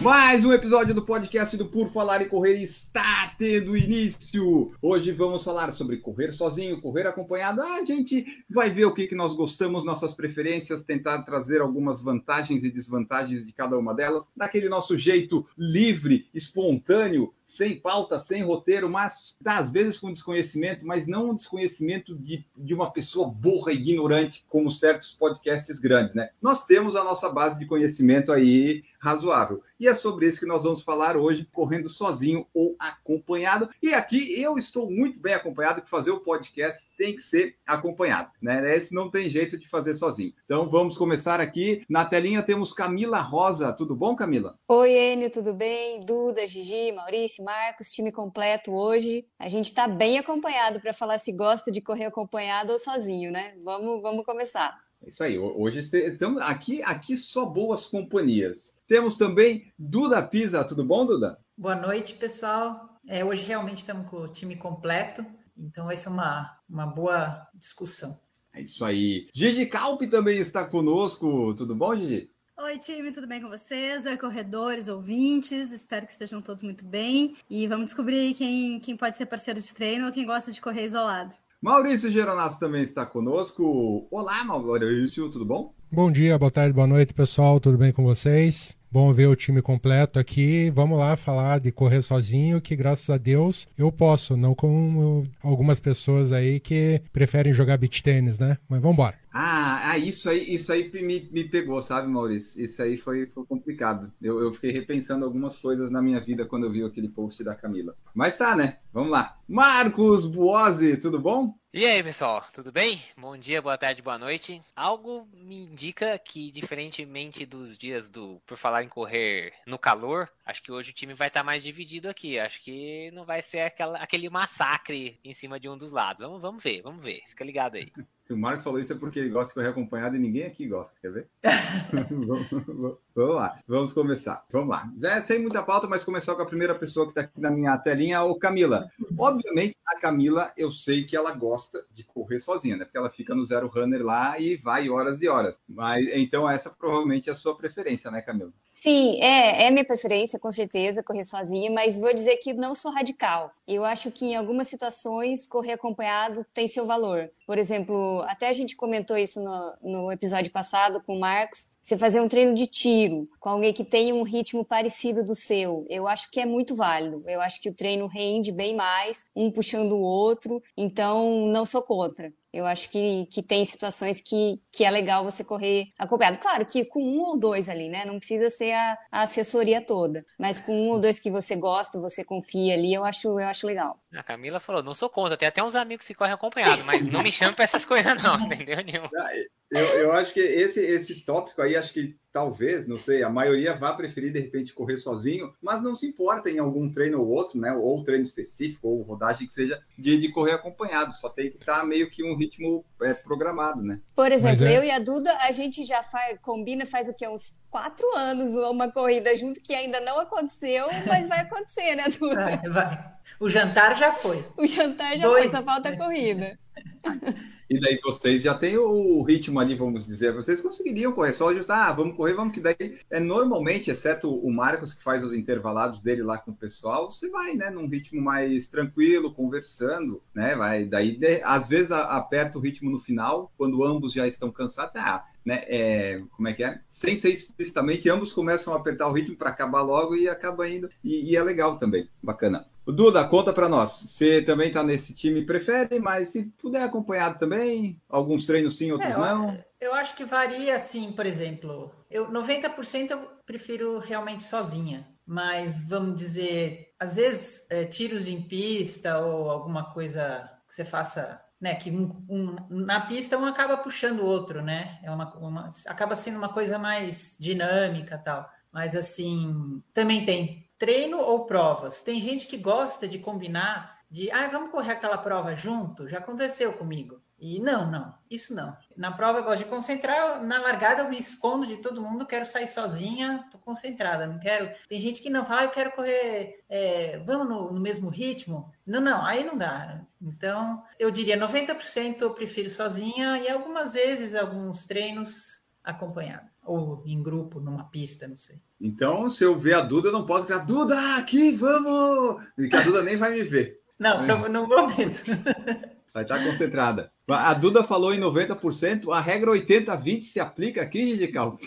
Mais um episódio do podcast do Por Falar em Correr está tendo início. Hoje vamos falar sobre correr sozinho, correr acompanhado. A gente vai ver o que, que nós gostamos, nossas preferências, tentar trazer algumas vantagens e desvantagens de cada uma delas, daquele nosso jeito livre, espontâneo, sem pauta, sem roteiro, mas às vezes com desconhecimento, mas não um desconhecimento de, de uma pessoa burra, ignorante, como certos podcasts grandes, né? Nós temos a nossa base de conhecimento aí razoável. E é sobre isso que nós vamos falar hoje, correndo sozinho ou acompanhado. E aqui eu estou muito bem acompanhado, que fazer o podcast tem que ser acompanhado, né? Esse não tem jeito de fazer sozinho. Então vamos começar aqui. Na telinha temos Camila Rosa. Tudo bom, Camila? Oi, Enio, tudo bem? Duda, Gigi, Maurício, Marcos, time completo hoje. A gente está bem acompanhado para falar se gosta de correr acompanhado ou sozinho, né? Vamos, vamos começar. É isso aí. Hoje estamos aqui, aqui só boas companhias. Temos também Duda Pisa. Tudo bom, Duda? Boa noite, pessoal. É, hoje realmente estamos com o time completo, então vai ser uma, uma boa discussão. É isso aí. Gigi Calpe também está conosco. Tudo bom, Gigi? Oi, time, tudo bem com vocês? Oi, corredores, ouvintes. Espero que estejam todos muito bem. E vamos descobrir quem, quem pode ser parceiro de treino ou quem gosta de correr isolado. Maurício Geronasso também está conosco. Olá, Maurício, tudo bom? Bom dia, boa tarde, boa noite, pessoal. Tudo bem com vocês? Bom ver o time completo aqui. Vamos lá falar de correr sozinho, que graças a Deus eu posso, não como algumas pessoas aí que preferem jogar beach tênis, né? Mas vamos embora. Ah, ah, isso aí, isso aí me, me pegou, sabe, Maurício? Isso aí foi, foi complicado. Eu, eu fiquei repensando algumas coisas na minha vida quando eu vi aquele post da Camila. Mas tá, né? Vamos lá. Marcos Buozzi, tudo bom? E aí, pessoal, tudo bem? Bom dia, boa tarde, boa noite. Algo me indica que, diferentemente dos dias do Por Falar em Correr no calor, acho que hoje o time vai estar mais dividido aqui. Acho que não vai ser aquela, aquele massacre em cima de um dos lados. Vamos, vamos ver, vamos ver. Fica ligado aí. Se o Marcos falou isso é porque ele gosta de correr acompanhado e ninguém aqui gosta, quer ver? vamos, vamos lá, vamos começar. Vamos lá. Já é sem muita pauta, mas começar com a primeira pessoa que está aqui na minha telinha, o Camila. Obviamente, a Camila, eu sei que ela gosta de correr sozinha, né? Porque ela fica no zero runner lá e vai horas e horas. Mas então essa provavelmente é a sua preferência, né, Camila? Sim, é, é minha preferência, com certeza, correr sozinha, mas vou dizer que não sou radical. Eu acho que em algumas situações correr acompanhado tem seu valor. Por exemplo, até a gente comentou isso no, no episódio passado com o Marcos, você fazer um treino de tiro com alguém que tem um ritmo parecido do seu, eu acho que é muito válido. Eu acho que o treino rende bem mais, um puxando o outro, então não sou contra. Eu acho que, que tem situações que, que é legal você correr acompanhado. Claro que com um ou dois ali, né? Não precisa ser a, a assessoria toda. Mas com um ou dois que você gosta, você confia ali, eu acho, eu acho legal. A Camila falou, não sou contra. Tem até uns amigos que correm acompanhado, mas não me chame pra essas coisas não, entendeu? Nenhum. Eu, eu acho que esse, esse tópico aí, acho que talvez, não sei, a maioria vá preferir de repente correr sozinho, mas não se importa em algum treino ou outro, né? Ou treino específico, ou rodagem que seja, de, de correr acompanhado. Só tem que estar tá meio que um ritmo é, programado, né? Por exemplo, é... eu e a Duda, a gente já faz, combina faz o que? Uns quatro anos uma corrida junto que ainda não aconteceu, mas vai acontecer, né, Duda? Vai, vai. O jantar já foi. O jantar já Dois. foi, só falta a corrida. E daí vocês já têm o ritmo ali, vamos dizer, vocês conseguiriam correr só ajustar, ah, vamos correr, vamos que daí é normalmente, exceto o Marcos que faz os intervalados dele lá com o pessoal, você vai, né, num ritmo mais tranquilo, conversando, né, vai, daí de, às vezes a, aperta o ritmo no final, quando ambos já estão cansados, ah, né, é, como é que é? Sem ser explicitamente, ambos começam a apertar o ritmo para acabar logo e acaba indo, e, e é legal também, bacana. Duda, conta para nós. Você também está nesse time prefere, mas se puder acompanhado também, alguns treinos sim, outros é, não. Eu, eu acho que varia assim, por exemplo, eu 90% eu prefiro realmente sozinha, mas vamos dizer, às vezes é, tiros em pista ou alguma coisa que você faça né, que um, um, na pista um acaba puxando o outro, né? É uma, uma, acaba sendo uma coisa mais dinâmica tal. Mas assim, também tem treino ou provas. Tem gente que gosta de combinar de, ah, vamos correr aquela prova junto? Já aconteceu comigo. E não, não, isso não. Na prova eu gosto de concentrar, na largada eu me escondo de todo mundo, quero sair sozinha, tô concentrada, não quero. Tem gente que não fala, ah, eu quero correr, é, vamos no, no, mesmo ritmo. Não, não, aí não dá. Então, eu diria 90% eu prefiro sozinha e algumas vezes alguns treinos acompanhado ou em grupo, numa pista, não sei. Então, se eu ver a Duda, eu não posso gritar, Duda, aqui, vamos! E que a Duda nem vai me ver. Não, é. não vou mesmo. Vai estar concentrada. A Duda falou em 90%, a regra 80-20 se aplica aqui, Gigi Calvo?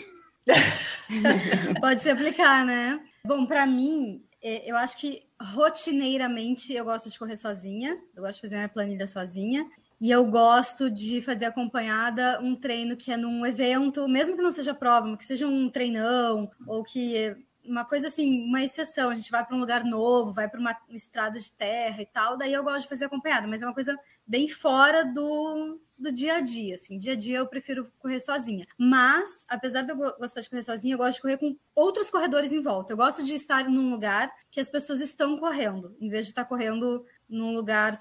Pode se aplicar, né? Bom, para mim, é, eu acho que rotineiramente eu gosto de correr sozinha, eu gosto de fazer minha planilha sozinha. E eu gosto de fazer acompanhada um treino que é num evento, mesmo que não seja prova, mas que seja um treinão, ou que uma coisa assim, uma exceção. A gente vai para um lugar novo, vai para uma estrada de terra e tal. Daí eu gosto de fazer acompanhada, mas é uma coisa bem fora do, do dia a dia. Assim, dia a dia eu prefiro correr sozinha. Mas, apesar de eu gostar de correr sozinha, eu gosto de correr com outros corredores em volta. Eu gosto de estar num lugar que as pessoas estão correndo, em vez de estar correndo num lugar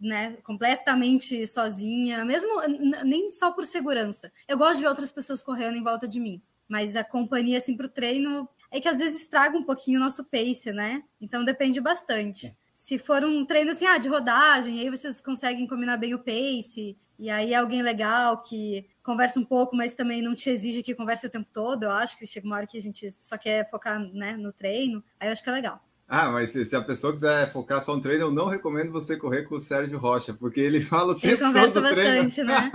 né, completamente sozinha, mesmo nem só por segurança. Eu gosto de ver outras pessoas correndo em volta de mim, mas a companhia assim para o treino é que às vezes estraga um pouquinho o nosso pace, né? Então depende bastante. Se for um treino assim, ah, de rodagem, aí vocês conseguem combinar bem o pace, e aí é alguém legal que conversa um pouco, mas também não te exige que converse o tempo todo. Eu acho que chega uma hora que a gente só quer focar né, no treino, aí eu acho que é legal. Ah, mas se, se, a pessoa quiser focar só no treino, eu não recomendo você correr com o Sérgio Rocha, porque ele fala o tempo todo do treino. bastante, né?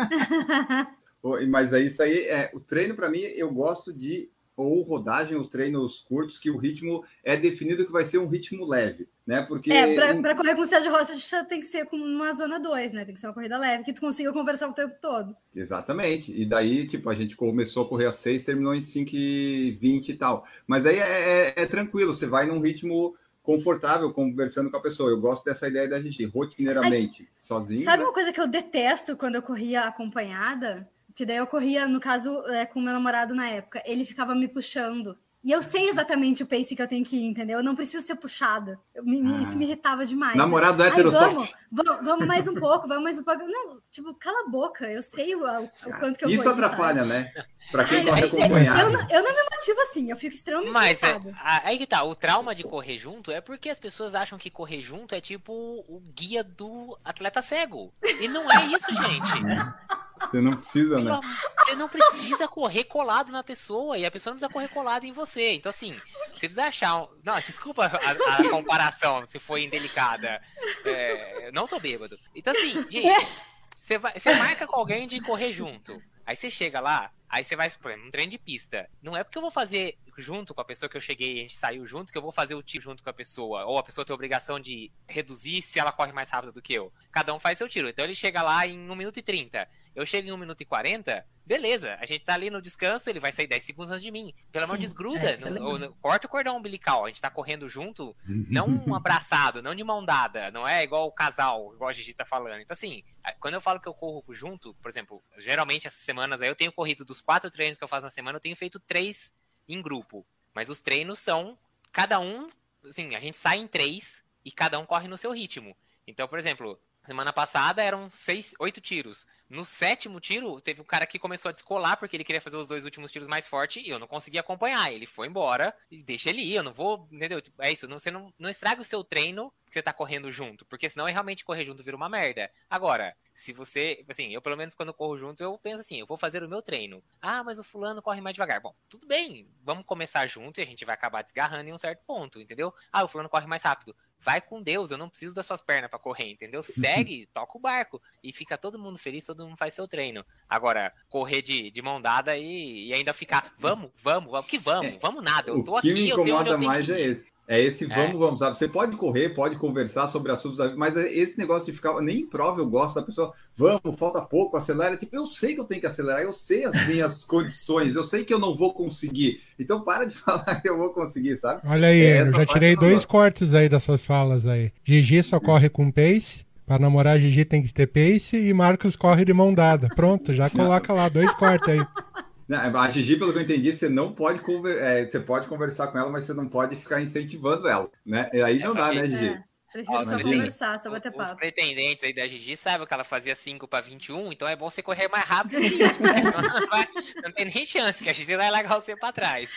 mas aí isso aí é o treino para mim. Eu gosto de ou rodagem, os treinos curtos, que o ritmo é definido que vai ser um ritmo leve, né? Porque. É, para correr com o Sérgio Rocha tem que ser com uma zona 2, né? Tem que ser uma corrida leve, que tu consiga conversar o tempo todo. Exatamente. E daí, tipo, a gente começou a correr às 6, terminou em 5 e 20 e tal. Mas aí é, é, é tranquilo, você vai num ritmo confortável conversando com a pessoa. Eu gosto dessa ideia da gente rotineiramente, Mas, sozinho. Sabe né? uma coisa que eu detesto quando eu corria acompanhada? Que daí eu corria, no caso, é, com meu namorado na época. Ele ficava me puxando. E eu sei exatamente o pace que eu tenho que ir, entendeu? Eu não preciso ser puxada. Eu, me, ah. Isso me irritava demais. Namorado hétero vamos, vamos, vamos, mais um pouco, vamos mais um pouco. Não, tipo, cala a boca. Eu sei o, o, o quanto que eu Isso atrapalha, sabe? né? Pra quem Ai, corre acompanhado. Eu, não, eu não me motivo assim, eu fico extremamente Mas é, aí que tá, o trauma de correr junto é porque as pessoas acham que correr junto é tipo o guia do atleta cego. E não é isso, gente. Você não precisa, né? Você não precisa correr colado na pessoa e a pessoa não precisa correr colado em você. Então, assim, você precisa achar. Um... Não, desculpa a, a comparação se foi indelicada. É, não tô bêbado. Então, assim, gente, você, vai, você marca com alguém de correr junto. Aí você chega lá, aí você vai, por exemplo, um trem de pista. Não é porque eu vou fazer junto com a pessoa que eu cheguei e a gente saiu junto que eu vou fazer o tiro junto com a pessoa. Ou a pessoa tem a obrigação de reduzir se ela corre mais rápido do que eu. Cada um faz seu tiro. Então ele chega lá em 1 minuto e 30. Eu chego em 1 minuto e 40, beleza. A gente tá ali no descanso, ele vai sair 10 segundos antes de mim. Pelo amor, desgruda. É, no, no, corta o cordão umbilical. A gente tá correndo junto, não um abraçado, não de mão dada. Não é igual o casal, igual a Gigi tá falando. Então, assim, quando eu falo que eu corro junto, por exemplo, geralmente essas semanas aí eu tenho corrido dos quatro treinos que eu faço na semana, eu tenho feito três em grupo. Mas os treinos são cada um, assim, a gente sai em três e cada um corre no seu ritmo. Então, por exemplo, semana passada eram seis, oito tiros. No sétimo tiro, teve um cara que começou a descolar porque ele queria fazer os dois últimos tiros mais forte e eu não consegui acompanhar. Ele foi embora e deixa ele ir, eu não vou, entendeu? Tipo, é isso, não, você não, não estraga o seu treino que você tá correndo junto, porque senão é realmente correr junto vira uma merda. Agora, se você, assim, eu pelo menos quando corro junto, eu penso assim, eu vou fazer o meu treino. Ah, mas o fulano corre mais devagar. Bom, tudo bem, vamos começar junto e a gente vai acabar desgarrando em um certo ponto, entendeu? Ah, o fulano corre mais rápido vai com Deus, eu não preciso das suas pernas para correr, entendeu? Segue, toca o barco e fica todo mundo feliz, todo mundo faz seu treino. Agora, correr de, de mão dada e, e ainda ficar, vamos, vamos, vamos, que vamos, vamos nada, eu tô aqui, eu sei onde eu tenho mais que é esse. É esse vamos, é. vamos, sabe? Você pode correr, pode conversar sobre assuntos, mas esse negócio de ficar, nem em prova eu gosto da pessoa, vamos, falta pouco, acelera. Tipo, eu sei que eu tenho que acelerar, eu sei as minhas condições, eu sei que eu não vou conseguir. Então para de falar que eu vou conseguir, sabe? Olha aí, é eu já tirei dois cortes aí dessas falas aí. Gigi só corre com pace. Para namorar Gigi tem que ter pace e Marcos corre de mão dada. Pronto, já coloca lá dois cortes aí. A Gigi, pelo que eu entendi, você não pode conver... É, você pode conversar com ela, mas você não pode ficar incentivando ela, né? Aí não dá, né, Gigi? Prefiro Ó, só os conversar, só Os- bater Os papo. pretendentes aí da Gigi sabem que ela fazia 5 para 21, então é bom você correr mais rápido que isso, porque senão não, vai- não tem nem chance, que a Gigi vai largar você para trás.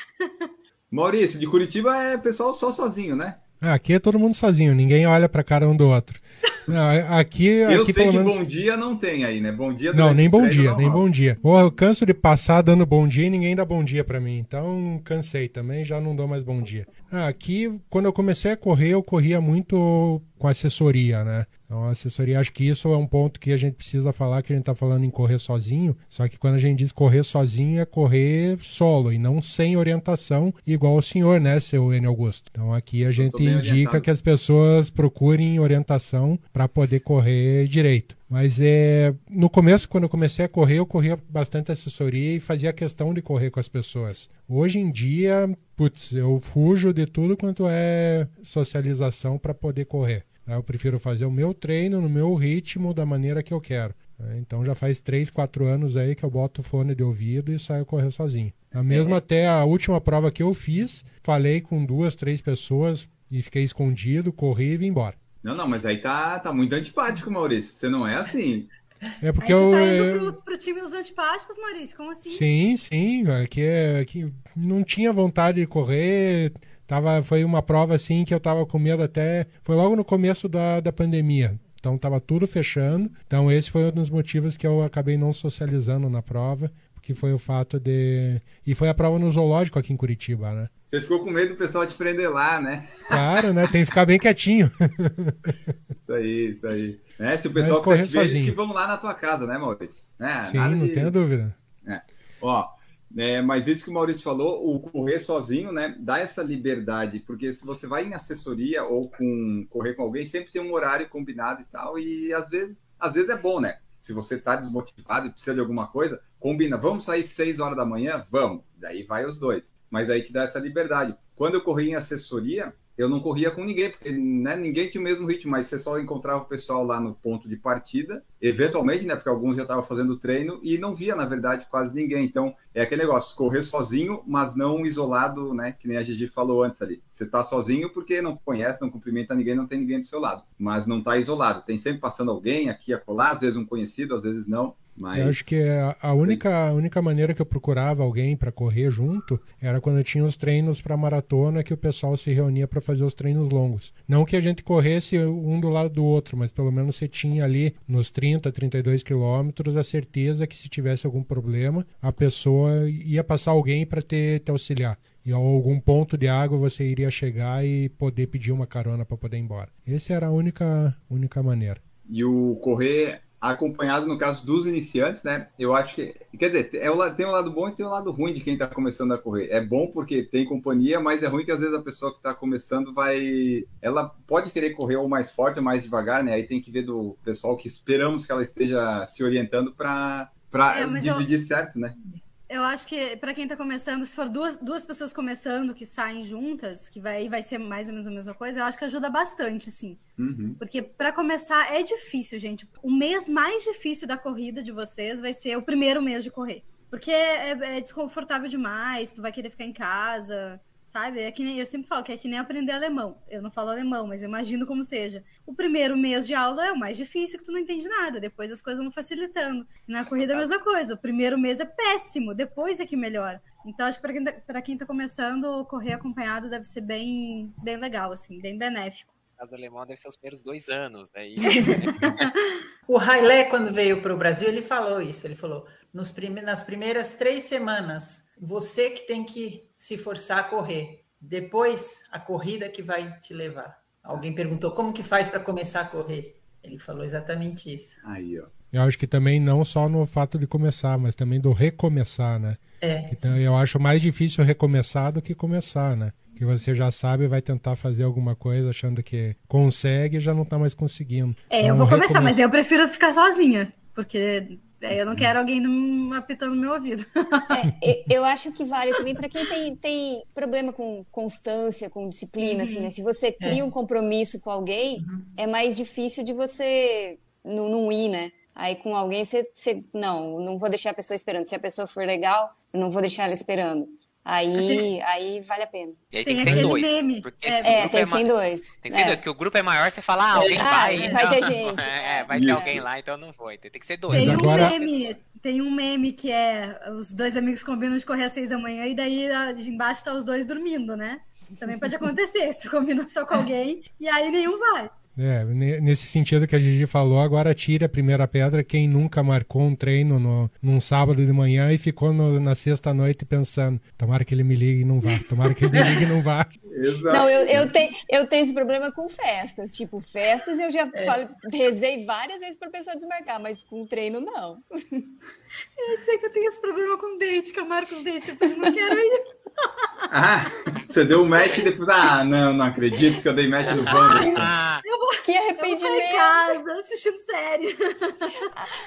Maurício, de Curitiba é pessoal só sozinho, né? Ah, Aqui é todo mundo sozinho, ninguém olha pra cara um do outro. Aqui, Eu aqui sei pelo que menos. bom dia não tem aí, né? Bom dia Não, nem bom dia, nem bom dia. Ou eu canso de passar dando bom dia e ninguém dá bom dia pra mim. Então, cansei também, já não dou mais bom dia. Ah, aqui, quando eu comecei a correr, eu corria muito com assessoria, né? Então, a assessoria, acho que isso é um ponto que a gente precisa falar, que a gente tá falando em correr sozinho. Só que quando a gente diz correr sozinho, é correr solo e não sem orientação, igual o senhor, né, seu N. Augusto? Então, aqui a gente indica orientado. que as pessoas procurem orientação para poder correr direito. Mas é, no começo, quando eu comecei a correr, eu corria bastante assessoria e fazia questão de correr com as pessoas. Hoje em dia, putz, eu fujo de tudo quanto é socialização para poder correr. Eu prefiro fazer o meu treino no meu ritmo, da maneira que eu quero. né? Então já faz 3, 4 anos aí que eu boto o fone de ouvido e saio correr sozinho. A mesmo até a última prova que eu fiz, falei com duas, três pessoas e fiquei escondido, corri e vim embora. Não, não, mas aí tá, tá muito antipático, Maurício. Você não é assim. É porque eu. tá eu- indo pro, pro time dos antipáticos, Maurício? Como assim? Sim, sim, aqui, é- aqui não tinha vontade de correr. Tava, foi uma prova assim que eu tava com medo até. Foi logo no começo da, da pandemia. Então tava tudo fechando. Então esse foi um dos motivos que eu acabei não socializando na prova, porque foi o fato de. E foi a prova no zoológico aqui em Curitiba, né? Você ficou com medo do pessoal te prender lá, né? Claro, né? Tem que ficar bem quietinho. Isso aí, isso aí. É, se o pessoal quiser te ver, eles sozinho. que vão lá na tua casa, né, Maurício? É, Sim, não tenha dúvida. Ó, é, mas isso que o Maurício falou, o correr sozinho, né, dá essa liberdade, porque se você vai em assessoria ou com correr com alguém, sempre tem um horário combinado e tal, e às vezes, às vezes é bom, né? Se você tá desmotivado e precisa de alguma coisa, combina, vamos sair 6 horas da manhã? Vamos. Daí vai os dois. Mas aí te dá essa liberdade. Quando eu corri em assessoria, eu não corria com ninguém, porque né, ninguém tinha o mesmo ritmo, mas você só encontrava o pessoal lá no ponto de partida, eventualmente, né, porque alguns já estavam fazendo treino e não via, na verdade, quase ninguém. Então, é aquele negócio, correr sozinho, mas não isolado, né, que nem a Gigi falou antes ali. Você tá sozinho porque não conhece, não cumprimenta ninguém, não tem ninguém do seu lado, mas não tá isolado. Tem sempre passando alguém aqui acolá, às vezes um conhecido, às vezes não. Mas... Eu acho que a, a única, a única maneira que eu procurava alguém para correr junto era quando eu tinha os treinos para maratona que o pessoal se reunia para fazer os treinos longos. Não que a gente corresse um do lado do outro, mas pelo menos você tinha ali nos 30, 32 quilômetros a certeza que se tivesse algum problema, a pessoa ia passar alguém para te, te auxiliar. E a algum ponto de água você iria chegar e poder pedir uma carona para poder ir embora. Essa era a única, única maneira. E o correr acompanhado, no caso dos iniciantes, né? Eu acho que. Quer dizer, é o, tem o lado bom e tem o lado ruim de quem está começando a correr. É bom porque tem companhia, mas é ruim que às vezes a pessoa que está começando vai. Ela pode querer correr ou mais forte ou mais devagar, né? Aí tem que ver do pessoal que esperamos que ela esteja se orientando para É, mas eu- dividir certo, né? Eu acho que para quem tá começando, se for duas, duas pessoas começando que saem juntas, que vai, vai ser mais ou menos a mesma coisa, eu acho que ajuda bastante, assim. Uhum. Porque para começar é difícil, gente. O mês mais difícil da corrida de vocês vai ser o primeiro mês de correr. Porque é, é desconfortável demais, tu vai querer ficar em casa, sabe? É que nem, eu sempre falo que é que nem aprender alemão. Eu não falo alemão, mas eu imagino como seja. O primeiro mês de aula é o mais difícil, que tu não entende nada. Depois as coisas vão facilitando. Na corrida é a mesma coisa. O primeiro mês é péssimo, depois é que melhora. Então, acho que para quem, tá, quem tá começando, correr acompanhado deve ser bem, bem legal, assim, bem benéfico. As alemão deve ser os primeiros dois anos, né? E- O Hailé, quando veio para o Brasil, ele falou isso. Ele falou: nos prime- nas primeiras três semanas, você que tem que se forçar a correr. Depois, a corrida que vai te levar. Alguém perguntou como que faz para começar a correr. Ele falou exatamente isso. Aí, ó. Eu acho que também não só no fato de começar, mas também do recomeçar, né? É, Então eu acho mais difícil recomeçar do que começar, né? Que você já sabe, vai tentar fazer alguma coisa achando que consegue e já não tá mais conseguindo. É, Então, eu vou começar, recomeçar- mas eu prefiro ficar sozinha, porque eu não quero alguém apitando no meu ouvido. É, eu acho que vale também para quem tem, tem problema com constância, com disciplina, assim, né? Se você cria um compromisso com alguém, é mais difícil de você não, não ir, né? Aí com alguém você, você. Não, não vou deixar a pessoa esperando. Se a pessoa for legal, eu não vou deixar ela esperando. Aí, aí vale a pena. E aí tem, Tem que ser dois. meme. Porque É, É, grupo tem é que ser dois. Tem que ser É. dois, porque o grupo é maior, você fala, ah, alguém Ah, vai. vai ter então- gente. É, vai ter alguém lá, então não foi. Tem que ser dois. Tem um agora- meme, tem um meme que é os dois amigos combinam de correr às seis da manhã e daí a- embaixo tá os dois dormindo, né? Também pode acontecer, se tu combina só com alguém e aí nenhum vai. É, ne- nesse sentido que a Gigi falou, agora tire a primeira pedra quem nunca marcou um treino no, num sábado de manhã e ficou no- na sexta noite pensando, tomara que ele me ligue e não vá, tomara que ele me ligue e não vá. Exato. Não, eu, eu, tenho, eu tenho esse problema com festas. Tipo, festas eu já falei- rezei várias vezes pra pessoa desmarcar, mas com treino não. Eu sei que eu tenho esse problema com date, que eu marco os dates, depois eu não quero ir. Ah, você deu um match e depois. Ah, não, não acredito que eu dei match no Wander. Ah, Que Eu vou em arrependimento! casa assistindo série.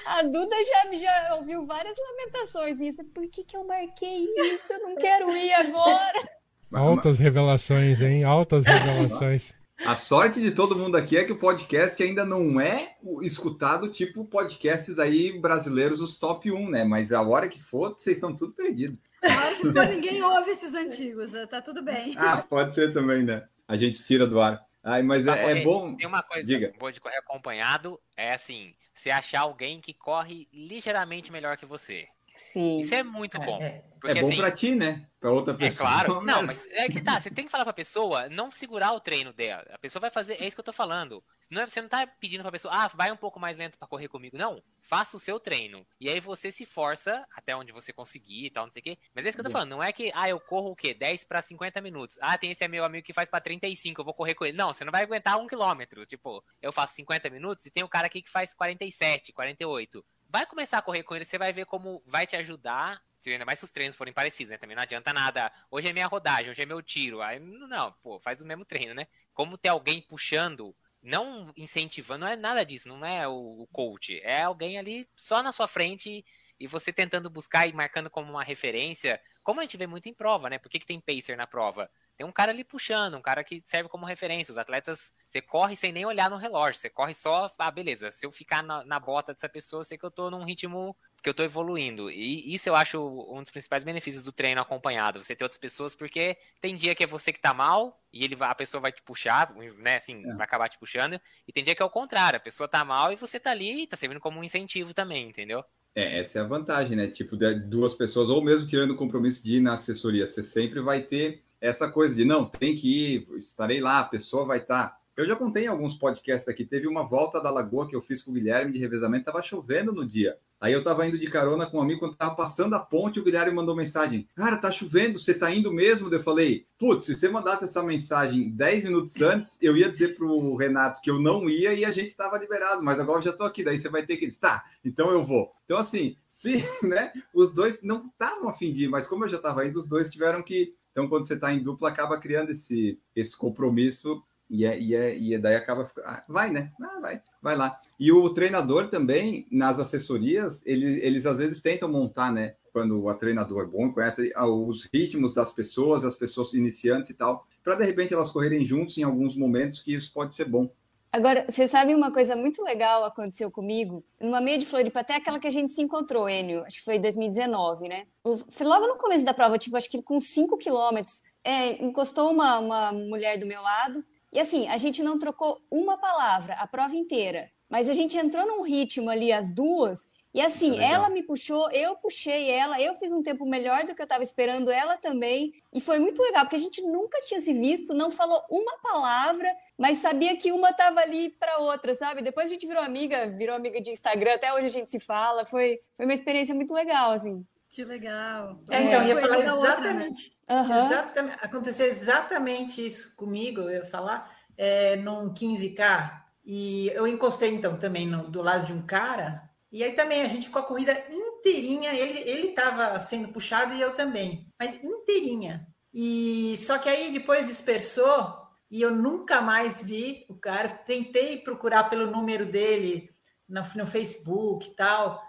A Duda já, já ouviu várias lamentações minhas. Por que, que eu marquei isso? Eu não quero ir agora. Altas revelações, hein? Altas revelações. A sorte de todo mundo aqui é que o podcast ainda não é escutado tipo podcasts aí brasileiros, os top 1, né? Mas a hora que for, vocês estão tudo perdidos. Claro que só ninguém ouve esses antigos, tá tudo bem. Ah, pode ser também, né? A gente tira do ar. Ai, mas é, é bom. Tem uma coisa Diga. boa de correr acompanhado, é assim, você achar alguém que corre ligeiramente melhor que você. Sim. Isso é muito bom. É, É Porque bom assim, pra ti, né? Pra outra É pessoa. claro. Não, mas é que tá. Você tem que falar pra pessoa não segurar o treino dela. A pessoa vai fazer. É isso que eu tô falando. Não é- você não tá pedindo pra pessoa, ah, vai um pouco mais lento pra correr comigo. Não. Faça o seu treino. E aí você se força até onde você conseguir e tal, não sei o quê. Mas é isso que eu tô falando. Não é que, ah, eu corro o quê? 10 pra 50 minutos. Ah, tem esse meu amigo que faz pra 35, eu vou correr com ele. Não, você não vai aguentar um quilômetro. Tipo, eu faço 50 minutos e tem o cara aqui que faz 47, 48. Vai começar a correr com ele, você vai ver como vai te ajudar. Se ainda mais se os treinos forem parecidos, né? Também não adianta nada. Hoje é minha rodagem, hoje é meu tiro. Aí não, pô, faz o mesmo treino, né? Como ter alguém puxando, não incentivando, não é nada disso, não é o, o coach. É alguém ali só na sua frente e você tentando buscar e marcando como uma referência. Como a gente vê muito em prova, né? Por que, que tem pacer na prova? Tem um cara ali puxando, um cara que serve como referência. Os atletas, você corre sem nem olhar no relógio, você corre só, ah, beleza, se eu ficar na, na bota dessa pessoa, eu sei que eu tô num ritmo que eu tô evoluindo. E isso eu acho um dos principais benefícios do treino acompanhado. Você ter outras pessoas, porque tem dia que é você que tá mal e ele a pessoa vai te puxar, né? Assim, É. vai acabar te puxando. E tem dia que é o contrário, a pessoa tá mal e você tá ali e tá servindo como um incentivo também, entendeu? É, essa é a vantagem, né? Tipo, duas pessoas, ou mesmo tirando o compromisso de ir na assessoria, você sempre vai ter essa coisa de não, tem que ir, estarei lá, a pessoa vai estar. Eu já contei em alguns podcasts aqui, teve uma volta da lagoa que eu fiz com o Guilherme de revezamento, tava chovendo no dia. Aí eu tava indo de carona com um amigo, quando tava passando a ponte, o Guilherme mandou mensagem: Cara, tá chovendo, você tá indo mesmo? Eu falei: Putz, se você mandasse essa mensagem 10 minutos antes, eu ia dizer pro Renato que eu não ia e a gente tava liberado, mas agora eu já tô aqui. Daí você vai ter que dizer: Tá, então eu vou. Então, assim, se, né, os dois não estavam a fim de ir, mas como eu já tava indo, os dois tiveram que. Então, quando você tá em dupla, acaba criando esse, esse compromisso e, é, e, é, e daí acaba. Ah, vai, né? Ah, vai, vai lá. E o treinador também, nas assessorias, ele, eles às vezes tentam montar, né? Quando o treinador é bom, conhece ah, os ritmos das pessoas, as pessoas iniciantes e tal, para de repente elas correrem juntos em alguns momentos, que isso pode ser bom. Agora, você sabe uma coisa muito legal aconteceu comigo? Numa meia de Floripa, até aquela que a gente se encontrou, Enio, acho que foi em 2019, né? Logo no começo da prova, tipo, acho que com 5 quilômetros, é, encostou uma, uma mulher do meu lado, e assim, a gente não trocou uma palavra a prova inteira, mas a gente entrou num ritmo ali, as duas, e assim, Legal. ela me puxou, eu puxei ela, eu fiz um tempo melhor do que eu estava esperando, ela também. E foi muito legal, porque a gente nunca tinha se visto, não falou uma palavra, mas sabia que uma estava ali para outra, sabe? Depois a gente virou amiga, virou amiga de Instagram, até hoje a gente se fala. Foi, foi uma experiência muito legal, assim. Que legal. É, então, Um ia falar da outra, né? exatamente. Exatamente aconteceu exatamente isso comigo, eu ia falar, é, num 15K. E eu encostei, então, também no- do lado de um cara. E aí também a gente ficou a corrida inteirinha. Ele, ele tava sendo puxado e eu também. Mas inteirinha. E só que aí depois dispersou e eu nunca mais vi o cara. Tentei procurar pelo número dele no, no Facebook e tal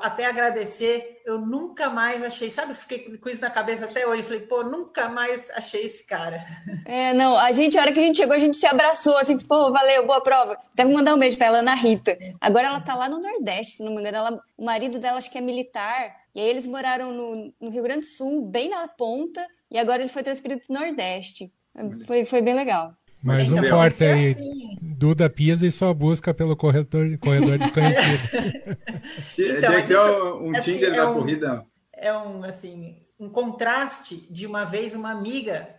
até agradecer. Eu nunca mais achei, sabe? Fiquei com isso na cabeça até hoje. Falei, pô, nunca mais achei esse cara. É, não, a gente, a hora que a gente chegou, a gente se abraçou, assim, pô, valeu, boa prova. Deve mandar um beijo para ela, Ana Rita. Agora ela tá lá no Nordeste, se não me engano. Ela, o marido dela acho que é militar. E aí eles moraram no, no Rio Grande do Sul, bem na ponta, e agora ele foi transferido para o Nordeste. Foi, foi bem legal. Mais um Então, corte aí. assim. Duda Pisa e sua busca pelo corredor, corredor desconhecido. Então, tinha mas que ter isso, um, um assim, Tinder é da um- corrida. é um assim um contraste de uma vez uma amiga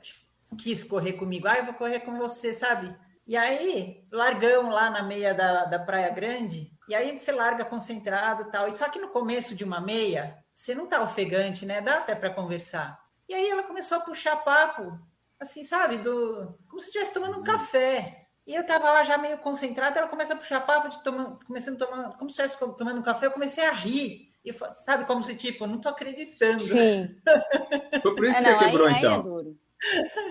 quis correr comigo, ah, eu vou correr com você, sabe? E aí largamos lá na meia da, da Praia Grande, e aí você larga concentrado e tal. E só que no começo de uma meia, você não tá ofegante, né? Dá até para conversar. E aí ela começou a puxar papo, assim, sabe? Do, como se estivesse tomando um café. E eu tava lá já meio concentrada, ela começa a puxar papo, de tomar, começando a tomar, como se estivesse tomando um café, eu comecei a rir. E sabe, como se tipo, eu não tô acreditando. Sim. Foi por isso É, que você não, aí, quebrou, aí é então. duro.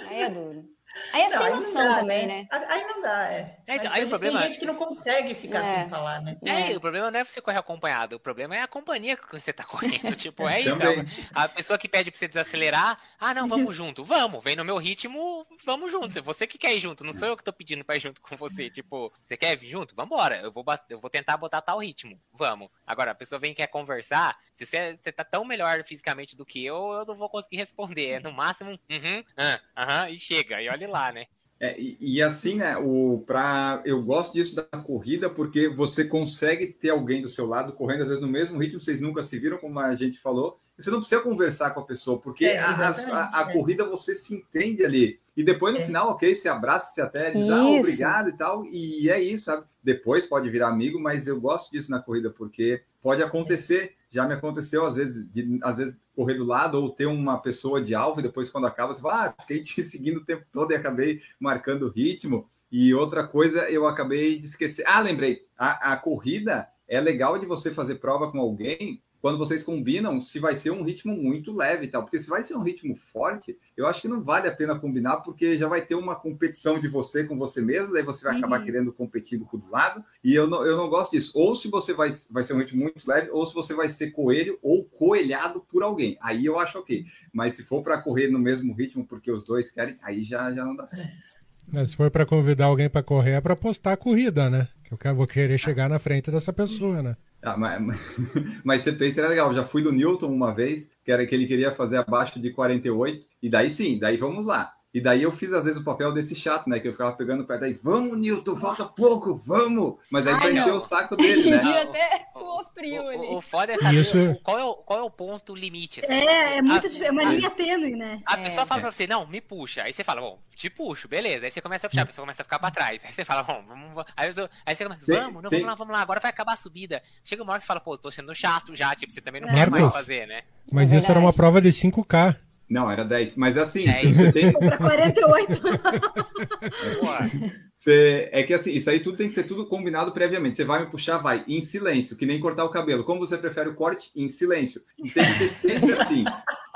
Aí é duro. Aí é Não, sem noção dá, também, né? né? Aí não dá, é. É, então, aí o tem problema- gente que não consegue ficar É. sem falar, né? É, É. o problema não é você correr acompanhado, o problema é a companhia com que você tá correndo. tipo, é isso. Também. A pessoa que pede pra você desacelerar, ah, não, vamos junto. Vamos, vem no meu ritmo, vamos junto. Se você que quer ir junto, não sou eu que tô pedindo pra ir junto com você. Tipo, você quer vir junto? Vambora. Eu vou, eu vou tentar botar tal ritmo. Vamos. Agora, a pessoa vem e quer conversar, se você, você tá tão melhor fisicamente do que eu, eu não vou conseguir responder. É no máximo, uhum, ah, aham, e chega. E olhe lá, né? É, e, e assim, né, o, pra, eu gosto disso da corrida porque você consegue ter alguém do seu lado correndo, às vezes, no mesmo ritmo, vocês nunca se viram, como a gente falou, você não precisa conversar com a pessoa, porque É, a, a- a- é. corrida você se entende ali. E depois, no É. final, ok, se abraça, se até diz, ah, obrigado e tal, e é isso, sabe? Depois pode virar amigo, mas eu gosto disso na corrida, porque pode acontecer, já me aconteceu, às vezes, de, às vezes correr do lado ou ter uma pessoa de alvo e depois, quando acaba, você fala, ah, fiquei te seguindo o tempo todo e acabei marcando o ritmo. E outra coisa, eu acabei de esquecer. Ah, lembrei. A, a corrida é legal de você fazer prova com alguém quando vocês combinam se vai ser um ritmo muito leve e tal. Porque se vai ser um ritmo forte, eu acho que não vale a pena combinar, porque já vai ter uma competição de você com você mesmo, daí você vai acabar Uhum. querendo competir do outro lado. E eu não, eu não gosto disso. Ou se você vai, vai ser um ritmo muito leve, ou se você vai ser coelho ou coelhado por alguém. Aí eu acho ok. Mas se for para correr no mesmo ritmo porque os dois querem, aí já, já não dá certo. Né, Se for para convidar alguém para correr, é para postar a corrida, né? Que eu quero- vou querer chegar na frente dessa pessoa, né? Ah, mas, mas- pensa, era legal. Já fui do Newton uma vez, que era que ele queria fazer abaixo de 48, e daí sim, daí vamos lá. E daí eu fiz, às vezes, o papel desse chato, né? Que eu ficava pegando perto daí, vamos, Newton, falta pouco, vamos! Mas aí Ai, pra encher o saco dele, né? Gigi Não, até o- suou frio O, ali. o, o foda é saber Isso- o- qual, é o, qual é o ponto limite. assim. É, é muito A- é uma a- linha tênue, né? A É. pessoa fala É. pra você, não, me puxa. Aí você fala, bom, te puxo, beleza. Aí você começa a puxar, a pessoa começa a ficar pra trás. Aí você fala, bom, vamos. Aí, eu- aí você começa, Tem- vamos, não, tem- vamos lá, vamos lá, agora vai acabar a subida. Chega uma hora que você fala, pô, tô sendo chato já, tipo, você também não Marcos. quer mais fazer, né? Mas É isso era uma prova de 5K. Não, era 10. Mas assim, É você tem. Para 48. Pô, Você, é que assim, isso aí tudo tem que ser tudo combinado previamente. Você vai me puxar, vai, em silêncio, que nem cortar o cabelo. Como você prefere o corte? Em silêncio. E tem que ser sempre assim,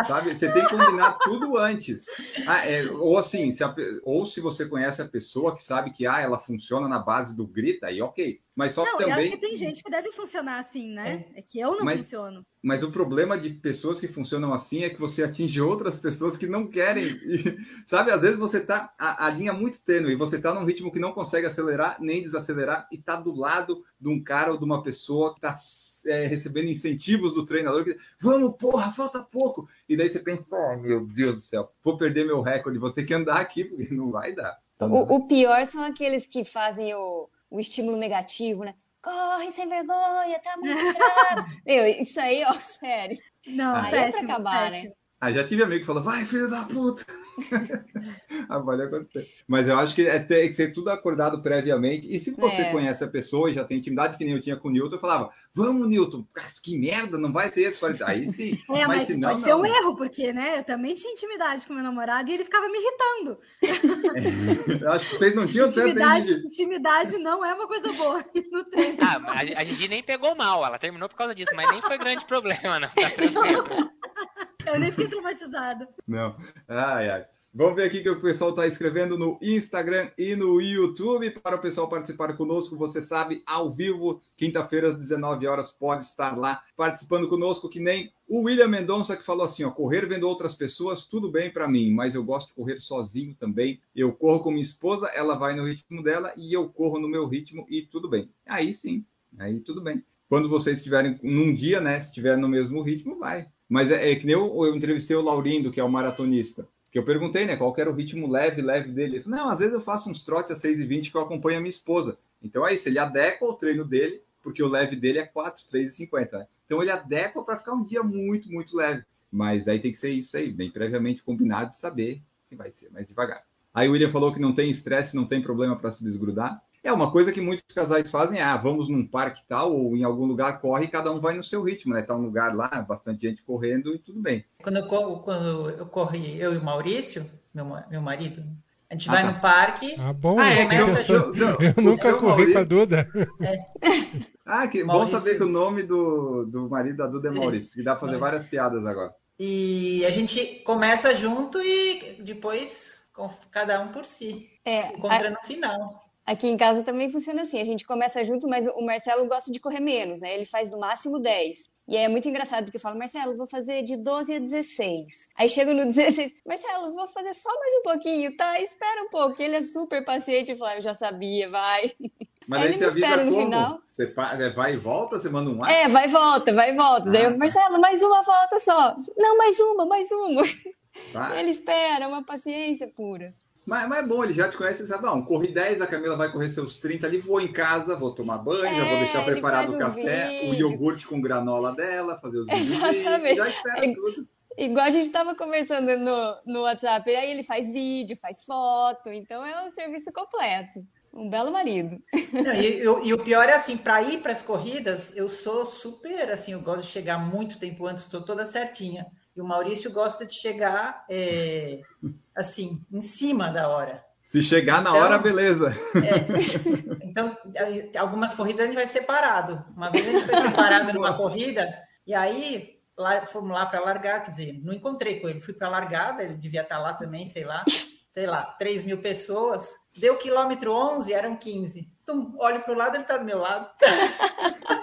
sabe? Você tem que combinar tudo antes. Ah, é, ou assim, se a ou se você conhece a pessoa que sabe que ah, ela funciona na base do grita, aí ok. Mas só Não, que eu acho que também. tem gente que deve funcionar assim, né? É, que eu não Mas- funciono. Mas o problema de pessoas que funcionam assim é que você atinge outras pessoas que não querem. E, sabe, às vezes você tá a, a linha muito tênue, você tá num ritmo que não consegue acelerar nem desacelerar e tá do lado de um cara ou de uma pessoa que tá é, recebendo incentivos do treinador que vamos, porra, falta pouco. E daí você pensa, oh, meu Deus do céu, vou perder meu recorde, vou ter que andar aqui, porque não vai dar. O, o pior são aqueles que fazem o, o estímulo negativo, né? Corre sem vergonha, tá muito fraco. Meu, isso aí, ó, sério. Não, Aí é pra péssimo, acabar, péssimo. né? Ah, já tive amigo que falou, vai, filho da puta! ah, pode acontecer. Mas eu acho que é, tem que ser tudo acordado previamente. E se você É. conhece a pessoa e já tem intimidade, que nem eu tinha com o Newton, eu falava, vamos, Newton, Mas que merda, não vai ser esse 40. Aí sim. É, mas, se não, pode ser não. um erro, porque, né, eu também tinha intimidade com meu namorado e ele ficava me irritando. Eu acho que vocês não tinham certo Intimidade, aí. intimidade não é uma coisa boa no treino. ah, mas a, a Gigi nem pegou mal, ela terminou por causa disso, mas nem foi grande problema, não. Tá tranquilo. Eu nem fiquei traumatizada. Não. Ai, ai. Vamos ver aqui que o pessoal está escrevendo no Instagram e no YouTube. Para o pessoal participar conosco, você sabe, ao vivo, quinta-feira às 19 horas, pode estar lá participando conosco, que nem o William Mendonça que falou assim: ó, correr vendo outras pessoas, tudo bem para mim, mas eu gosto de correr sozinho também. Eu corro com minha esposa, ela vai no ritmo dela e eu corro no meu ritmo e tudo bem. Aí sim, aí tudo bem. Quando vocês estiverem num dia, né, se estiver no mesmo ritmo, vai. Mas é, é que nem eu, eu entrevistei o Laurindo, que é o maratonista que eu perguntei, né, qual era o ritmo leve, leve dele. Ele falou, não, às vezes eu faço uns trotes a 6 e 20 que eu acompanho a minha esposa. Então é isso, ele adequa o treino dele, porque o leve dele é 4, 3 e 50. Né? Então ele adequa para ficar um dia muito, muito leve. Mas aí tem que ser isso aí, bem previamente combinado e saber que vai ser mais devagar. Aí o William falou que não tem estresse, não tem problema para se desgrudar. É uma coisa que muitos casais fazem, ah, vamos num parque tal, ou em algum lugar corre, e cada um vai no seu ritmo, né? Tá um lugar lá, bastante gente correndo e tudo bem. Quando eu, quando eu corri, eu e o Maurício, meu, meu marido, a gente ah, vai tá. no parque. Ah, bom. Ah, é, começa eu, eu, eu nunca corri Maurício... com a Duda. É. Ah, que Maurício... bom saber que o nome do, do marido da Duda é Maurício, que dá pra fazer várias piadas agora. E a gente começa junto e depois cada um por si. É, se encontra a... no final. Aqui em casa também funciona assim. A gente começa junto, mas o Marcelo gosta de correr menos, né? Ele faz no máximo 10. E aí é muito engraçado, porque eu falo, Marcelo, vou fazer de 12 a 16. Aí chego no 16, Marcelo, vou fazer só mais um pouquinho, tá? Espera um pouco. Ele é super paciente e fala, eu já sabia, vai. Mas aí, aí você avisa como? Final. Você vai e volta, você manda um WhatsApp? É, vai e volta, vai e volta. Ah, Daí eu, tá. Marcelo, mais uma volta só. Não, mais uma, mais uma. Vai. Ele espera, é uma paciência pura. Mas, mas é bom, ele já te conhece, ele sabe, não, corri 10, a Camila vai correr seus 30 ali, vou em casa, vou tomar banho, é, já vou deixar preparado o café, vídeos. o iogurte com granola dela, fazer os vídeos, já espera é, tudo. Igual a gente estava conversando no, no WhatsApp, aí ele faz vídeo, faz foto, então é um serviço completo. Um belo marido. Não, e, eu, e, o pior é assim, para ir para as corridas, eu sou super assim, eu gosto de chegar muito tempo antes, estou toda certinha. E o Maurício gosta de chegar é, assim, em cima da hora. Se chegar na então, hora, beleza. É, então, algumas corridas a gente vai separado. Uma vez a gente foi separado numa corrida, e aí lá, fomos lá para largar, quer dizer, não encontrei com ele, fui para a largada, ele devia estar tá lá também, sei lá, sei lá, 3 mil pessoas. Deu quilômetro 11, eram 15. Tum, olho para o lado, ele está do meu lado.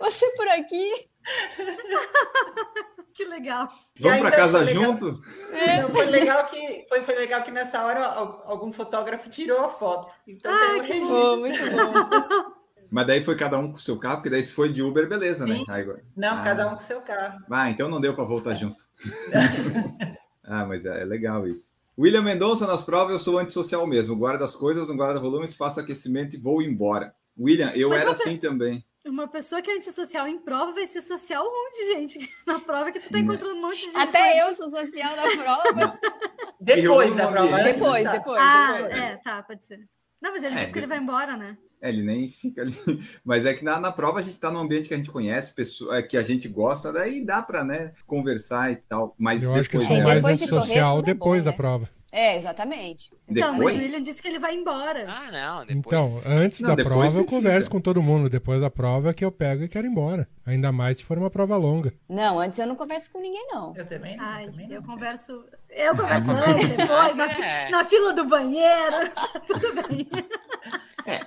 Você por aqui? que legal. Vamos para casa junto? É. foi legal que foi, foi legal que nessa hora algum fotógrafo tirou a foto. Então ah, que bom, muito bom. Mas daí foi cada um com o seu carro, porque daí se foi de Uber, beleza, né? Sim. né? Aí, não, ah. cada um com o seu carro. Ah, então não deu para voltar junto. ah, mas é, é legal isso. William Mendonça, nas provas eu sou antissocial mesmo. Guarda as coisas, não guarda volumes, faço aquecimento e vou embora. William, eu mas era assim também. Uma pessoa que é antissocial em prova vai ser social um monte de gente na prova que tu tá encontrando um monte de gente. Até eu sou social na prova. depois da prova. Depois, depois, depois. Ah, depois. é, tá, pode ser. Não, mas ele é, disse que ele vai embora, né? É, ele nem fica ali. Mas é que na, na prova a gente está num ambiente que a gente conhece, pessoa, é, que a gente gosta, daí dá para né, conversar e tal. Mas Eu depois, acho que sou mais antissocial depois é bom, da né? prova. É, exatamente. Então, depois? mas o William disse que ele vai embora. Ah, não, depois. Então, antes não, da prova eu converso com todo mundo. Depois da prova é que eu pego e quero ir embora. Ainda mais se for uma prova longa. Não, antes eu não converso com ninguém, não. Eu também não. Ai, eu, também eu converso. Eu converso antes, depois, na, é. na fila do banheiro. Tudo bem. É.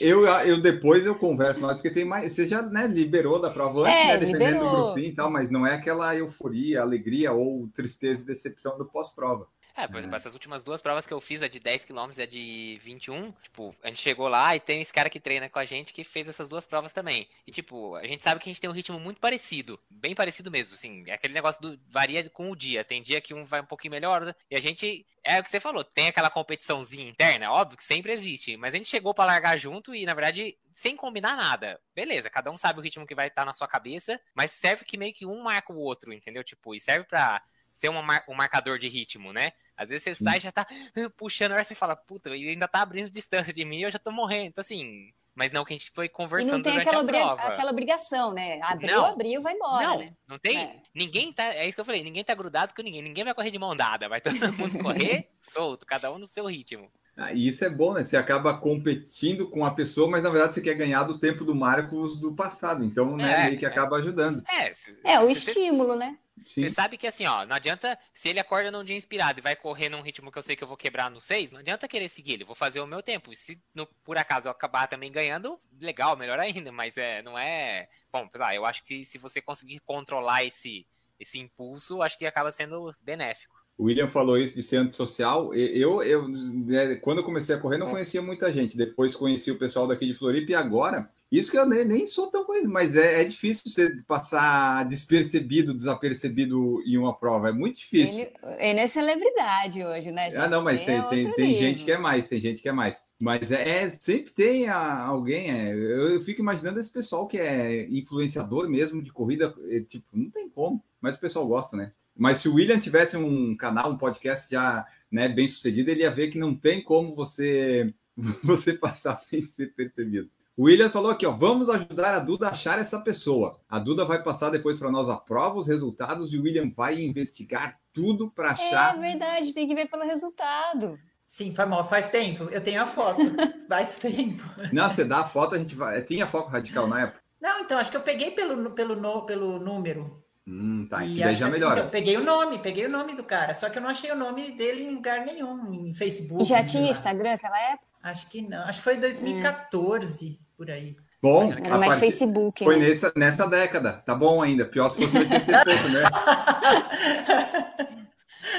Eu, eu depois eu converso mais, porque tem mais. Você já né, liberou da prova antes, é, né? Dependendo liberou. do grupinho e tal, mas não é aquela euforia, alegria ou tristeza e decepção do pós-prova. É, por exemplo, essas últimas duas provas que eu fiz, a de 10 km e a de 21, tipo, a gente chegou lá e tem esse cara que treina com a gente que fez essas duas provas também. E, tipo, a gente sabe que a gente tem um ritmo muito parecido, bem parecido mesmo, assim, é aquele negócio do varia com o dia. Tem dia que um vai um pouquinho melhor, e a gente, é o que você falou, tem aquela competiçãozinha interna, óbvio que sempre existe, mas a gente chegou para largar junto e, na verdade, sem combinar nada. Beleza, cada um sabe o ritmo que vai estar na sua cabeça, mas serve que meio que um marca o outro, entendeu? Tipo, e serve pra ser uma um marcador de ritmo, né? Às vezes você sai e já tá puxando, aí você fala, puta, ele ainda tá abrindo distância de mim e eu já tô morrendo. Então, assim, mas não que a gente foi conversando e não tem aquela, prova. aquela obrigação, né? Abriu, não, abriu, vai embora, não, né? Não tem. É. Ninguém tá. É isso que eu falei, ninguém tá grudado com ninguém. Ninguém vai correr de mão dada. Vai todo mundo correr solto, cada um no seu ritmo. Ah, e isso é bom, né? Você acaba competindo com a pessoa, mas na verdade você quer ganhar do tempo do Marcos do passado. Então, né, É, meio que é. acaba ajudando. É, se- É, o você- estímulo, né? Sim. Você sabe que assim, ó, não adianta. Se ele acorda num dia inspirado e vai correr num ritmo que eu sei que eu vou quebrar no 6, não adianta querer seguir ele, vou fazer o meu tempo. Se no- por acaso eu acabar também ganhando, legal, melhor ainda, mas é, não é. Bom, lá, eu acho que se você conseguir controlar esse, esse impulso, acho que acaba sendo benéfico. O William falou isso de ser antissocial. E- Eu, eu né, quando eu comecei a correr, não conhecia muita gente. Depois conheci o pessoal daqui de Floripa e agora. Isso que eu nem, nem sou tão conhecido, mas é, é difícil você passar despercebido, desapercebido em uma prova. É muito difícil. Ele, ele é celebridade hoje, né? Ah, não, mas gente? tem, É tem, tem nível. gente que é mais, tem gente que é mais. Mas é, é- sempre tem a- alguém. é, eu, eu fico imaginando esse pessoal que é influenciador mesmo de corrida, é, tipo, não tem como, mas o pessoal gosta, né? Mas se o William tivesse um canal, um podcast já né, bem sucedido, ele ia ver que não tem como você você passar sem ser percebido. O William falou aqui, ó, vamos ajudar a Duda a achar essa pessoa. A Duda vai passar depois para nós a prova, os resultados, e o William vai investigar tudo para É achar. verdade, tem que ver pelo resultado. Sim, foi mal, faz tempo. Eu tenho a foto, faz tempo. Não, você dá a foto, a gente vai. Tinha foco radical na época? Não, então, acho que eu peguei pelo, pelo, pelo número. Hum, tá. E Que daí já melhora. então, peguei o nome, peguei o nome do cara. Só que eu não achei o nome dele em lugar nenhum, em Facebook. E já tinha lá. Instagram naquela época? Acho que não. Acho que foi 2014, por aí. Bom, Era mais Facebook, foi né? nessa, nessa década. Tá bom ainda. Pior se fosse 80 e pouco, né?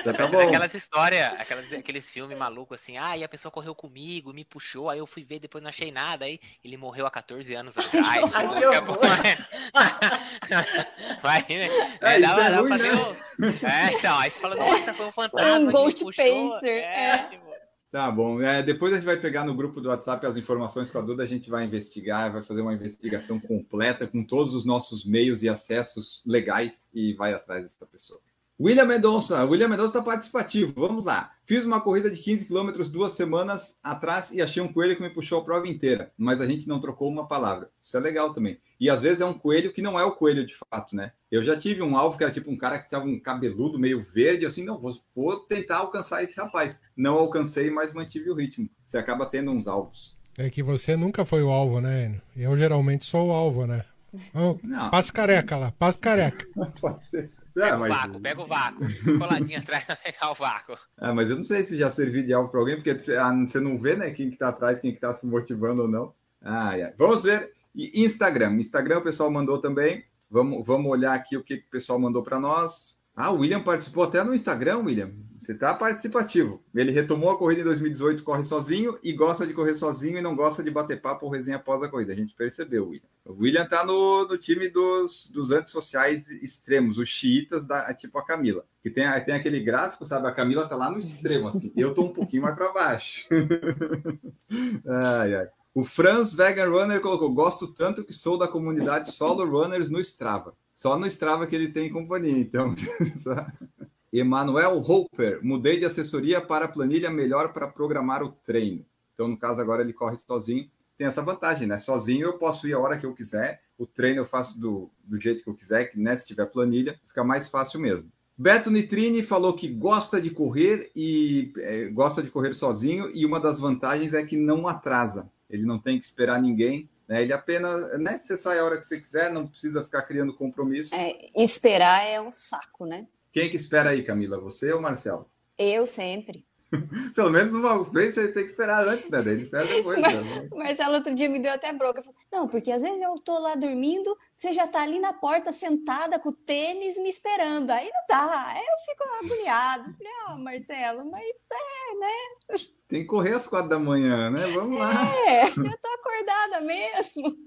Já tá bom. aquelas histórias, aquelas, aqueles filmes malucos assim, ah, e a pessoa correu comigo, me puxou, aí eu fui ver, depois não achei nada, aí ele morreu há 14 anos atrás. Ai, tipo, né? Vai, né? É, É, dá- é dá pra ruim, fazer né? o- É, então, aí você fala, nossa, foi um fantasma. Foi um que me Ghost puxou. Pacer, É, é. tipo, Tá bom. É, depois a gente vai pegar no grupo do WhatsApp as informações com a Duda, a gente vai investigar, vai fazer uma investigação completa com todos os nossos meios e acessos legais e vai atrás dessa pessoa. William Mendonça, William Mendonça está participativo. Vamos lá. Fiz uma corrida de 15 quilômetros duas semanas atrás e achei um coelho que me puxou a prova inteira, mas a gente não trocou uma palavra. Isso é legal também. E às vezes é um coelho que não é o coelho de fato, né? Eu já tive um alvo que era tipo um cara que tava um cabeludo meio verde, assim, não, vou, vou tentar alcançar esse rapaz. Não alcancei, mas mantive o ritmo. Você acaba tendo uns alvos. É que você nunca foi o alvo, né, Enio? Eu geralmente sou o alvo, né? Ô, Não. Passa careca lá, passa careca. Pode ser. Pega É, o mas, vácuo, pega o vácuo. Coladinho atrás pra pegar o vácuo. é, mas eu não sei se já serviu de alvo para alguém, porque você, ah, você não vê, né, quem que tá atrás, quem que tá se motivando ou não. Ai, ai. Vamos ver. E Instagram. Instagram o pessoal mandou também. Vamos, vamos olhar aqui o que, que o pessoal mandou para nós. Ah, o William participou até no Instagram, William. Você tá participativo. Ele retomou a corrida em 2018, corre sozinho e gosta de correr sozinho e não gosta de bater papo ou resenha após a corrida. A gente percebeu, William. O William tá no, no time dos, dos antissociais extremos, os xiitas, da, tipo a Camila. Que tem, tem aquele gráfico, sabe? A Camila tá lá no extremo, assim. Eu tô um pouquinho mais para baixo. ai, ai. O Franz Vegan Runner colocou: Gosto tanto que sou da comunidade Solo Runners no Strava. Só no Strava que ele tem companhia, então. Emanuel Hopper, mudei de assessoria para planilha melhor para programar o treino. Então, no caso, agora ele corre sozinho. Tem essa vantagem, né? Sozinho eu posso ir a hora que eu quiser, o treino eu faço do, do jeito que eu quiser, que né, se tiver planilha, fica mais fácil mesmo. Beto Nitrini falou que gosta de correr e é, gosta de correr sozinho, e uma das vantagens é que não atrasa. Ele não tem que esperar ninguém, né? Ele apenas, né? Você sai a hora que você quiser, não precisa ficar criando compromisso. É, esperar é um saco, né? Quem que espera aí, Camila? Você ou Marcelo? Eu sempre. Pelo menos uma vez você tem que esperar antes, né? Daí ele espera depois. Né? O Marcelo outro dia me deu até bronca. Falou, Não, porque às vezes eu tô lá dormindo, você já tá ali na porta sentada com o tênis me esperando. Aí não dá. Aí eu fico agoniado. Falei, ah, Marcelo, mas é, né? Tem que correr às quatro da manhã, né? Vamos lá. É, eu tô acordada mesmo.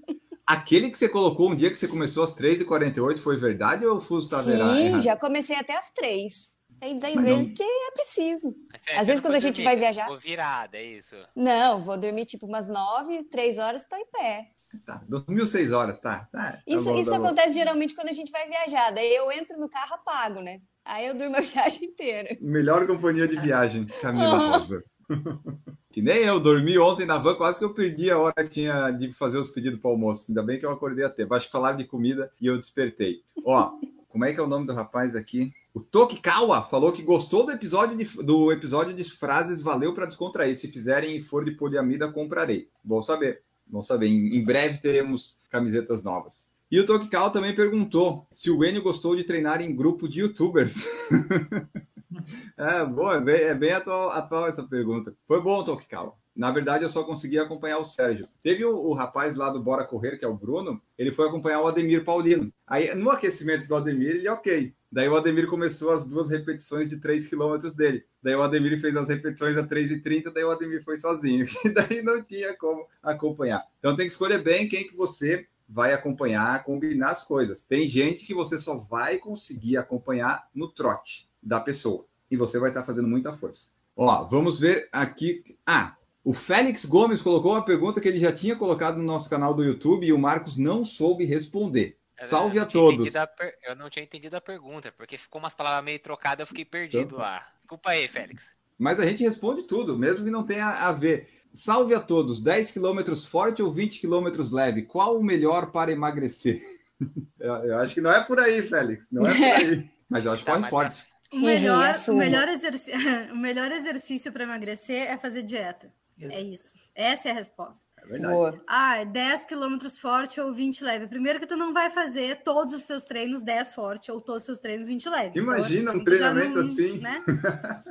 Aquele que você colocou um dia que você começou às 3h48 foi verdade ou o fuso estava Sim, já comecei até às três. Tem, tem Mas vezes não- que é preciso. Às vezes quando a gente dormir, vai viajar- ficou virada, é isso. Não, vou dormir tipo umas nove, três horas, tô em pé. Tá, dormiu seis horas, tá? tá tá Isso, bom, isso tá bom. acontece geralmente quando a gente vai viajar. Daí eu entro no carro, apago, né? Aí eu durmo a viagem inteira. Melhor companhia de viagem, Camila Rosa. que nem eu, dormi ontem na van, quase que eu perdi a hora que tinha de fazer os pedidos para almoço. Ainda bem que eu acordei a tempo. Acho que falaram de comida e eu despertei. Ó, como é que é o nome do rapaz aqui? O Tokikawa falou que gostou do episódio de, do episódio de frases valeu para descontrair. Se fizerem e for de poliamida, comprarei. Bom saber. Bom saber. Em, em breve teremos camisetas novas. E o Tokikawa também perguntou se o Enio gostou de treinar em grupo de youtubers. é, bom, é bem, é bem atual, atual, essa pergunta. Foi bom, Tokikawa. Na verdade, eu só consegui acompanhar o Sérgio. Teve o, o, rapaz lá do Bora Correr, que é o Bruno, ele foi acompanhar o Ademir Paulino. Aí, no aquecimento do Ademir, ele, ok. Daí o Ademir começou as duas repetições de 3 km dele. Daí o Ademir fez as repetições a 3,30, daí o Ademir foi sozinho. E daí não tinha como acompanhar. Então tem que escolher bem quem que você vai acompanhar, combinar as coisas. Tem gente que você só vai conseguir acompanhar no trote da pessoa. E você vai estar fazendo muita força. Ó, vamos ver aqui. Ah, o Félix Gomes colocou uma pergunta que ele já tinha colocado no nosso canal do YouTube e o Marcos não soube responder. Salve a todos. A per... Eu não tinha entendido a pergunta, porque ficou umas palavras meio trocadas, eu fiquei perdido então, lá. Desculpa aí, Félix. Mas a gente responde tudo, mesmo que não tenha a ver. Salve a todos. 10 km forte ou 20 km leve? Qual o melhor para emagrecer? eu acho que não é por aí, Félix. Não é por aí. Mas eu acho que tá, corre forte. O melhor, o, melhor exercício, o melhor exercício para emagrecer é fazer dieta. É isso. Essa é a resposta. É verdade. Boa. Ah, 10 quilômetros forte ou 20 leve. Primeiro que tu não vai fazer todos os seus treinos 10 forte ou todos os seus treinos 20 leve. Imagina então, um treinamento não, assim. Né?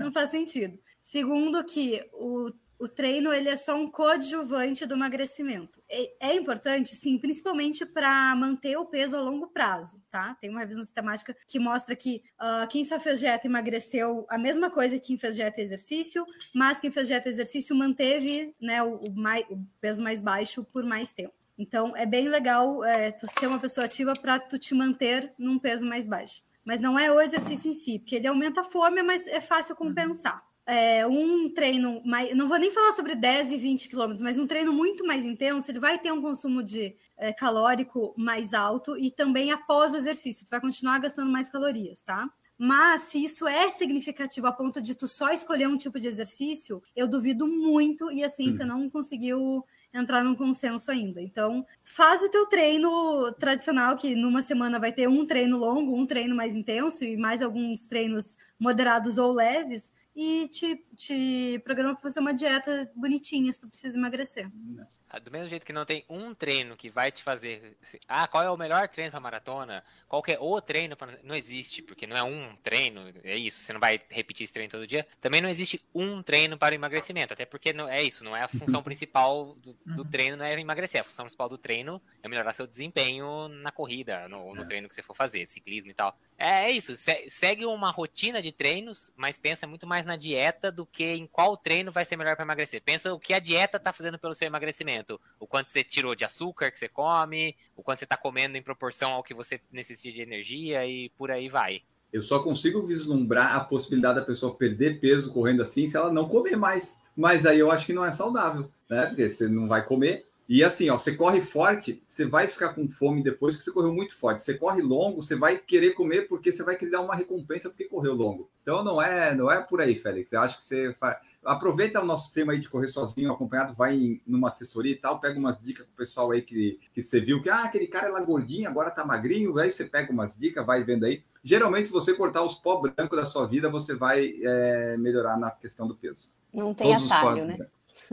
Não faz sentido. Segundo que o o treino ele é só um coadjuvante do emagrecimento. É, é importante, sim, principalmente para manter o peso a longo prazo, tá? Tem uma revisão sistemática que mostra que uh, quem só fez dieta emagreceu a mesma coisa que quem fez dieta e exercício, mas quem fez dieta e exercício manteve né, o, o, mais, o peso mais baixo por mais tempo. Então, é bem legal é, tu ser uma pessoa ativa para tu te manter num peso mais baixo. Mas não é o exercício em si, porque ele aumenta a fome, mas é fácil compensar é, um treino mais. Não vou nem falar sobre 10 e 20 quilômetros, mas um treino muito mais intenso, ele vai ter um consumo de é, calórico mais alto e também após o exercício, tu vai continuar gastando mais calorias, tá? Mas se isso é significativo a ponto de tu só escolher um tipo de exercício, eu duvido muito e a ciência hum. não conseguiu entrar num consenso ainda. Então, faz o teu treino tradicional, que numa semana vai ter um treino longo, um treino mais intenso e mais alguns treinos moderados ou leves, e te, te programa para fazer uma dieta bonitinha se tu precisa emagrecer. Ah, do mesmo jeito que não tem um treino que vai te fazer. Ah, qual é o melhor treino para maratona? Qual que é o treino. Não existe, porque não é um treino, é isso, você não vai repetir esse treino todo dia. Também não existe um treino para emagrecimento, até porque não é isso, não é a função principal do, do uhum. treino, não é emagrecer. A função principal do treino é melhorar seu desempenho na corrida, no, no é. treino que você for fazer, ciclismo e tal. É, é isso, segue uma rotina de treinos, mas pensa muito mais na dieta do que em qual treino vai ser melhor para emagrecer. Pensa o que a dieta está fazendo pelo seu emagrecimento o quanto você tirou de açúcar que você come, o quanto você está comendo em proporção ao que você necessita de energia e por aí vai. Eu só consigo vislumbrar a possibilidade da pessoa perder peso correndo assim se ela não comer mais. Mas aí eu acho que não é saudável, né? Porque você não vai comer. E assim, ó, você corre forte, você vai ficar com fome depois que você correu muito forte. Você corre longo, você vai querer comer porque você vai querer dar uma recompensa porque correu longo. Então não é, não é por aí, Félix. Eu acho que você faz aproveita o nosso tema aí de correr sozinho, acompanhado, vai em, numa assessoria e tal, pega umas dicas com o pessoal aí que, que você viu que, ah, aquele cara era gordinho, agora tá magrinho, aí você pega umas dicas, vai vendo aí. Geralmente, se você cortar os pó brancos da sua vida, você vai é, melhorar na questão do peso. Não tem todos atalho, né?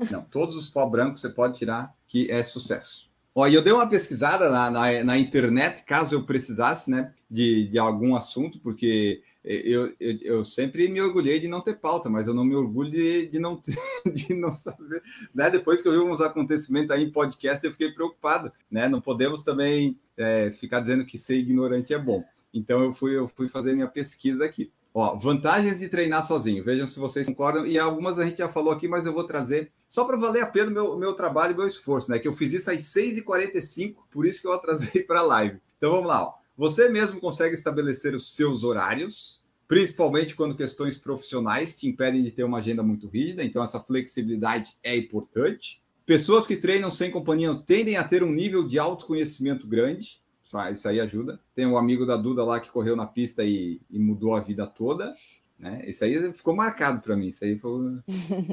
Não, todos os pó brancos você pode tirar, que é sucesso. Ó, e eu dei uma pesquisada na, na, na, internet, caso eu precisasse, né, de, de algum assunto, porque eu, eu, eu, sempre me orgulhei de não ter pauta, mas eu não me orgulho de, de, não, ter, de não saber. Né? Depois que eu vi uns acontecimentos aí em podcast, eu fiquei preocupado. Né? Não podemos também é, ficar dizendo que ser ignorante é bom. Então eu fui, eu fui fazer minha pesquisa aqui. Ó, vantagens de treinar sozinho. Vejam se vocês concordam. E algumas a gente já falou aqui, mas eu vou trazer só para valer a pena o meu, meu trabalho e meu esforço, né? Que eu fiz isso às 6h45, por isso que eu atrasei para a live. Então vamos lá. Ó. Você mesmo consegue estabelecer os seus horários, principalmente quando questões profissionais te impedem de ter uma agenda muito rígida, então essa flexibilidade é importante. Pessoas que treinam sem companhia tendem a ter um nível de autoconhecimento grande, isso aí ajuda. Tem um amigo da Duda lá que correu na pista e, e mudou a vida toda, né? Isso aí ficou marcado para mim, isso aí foi...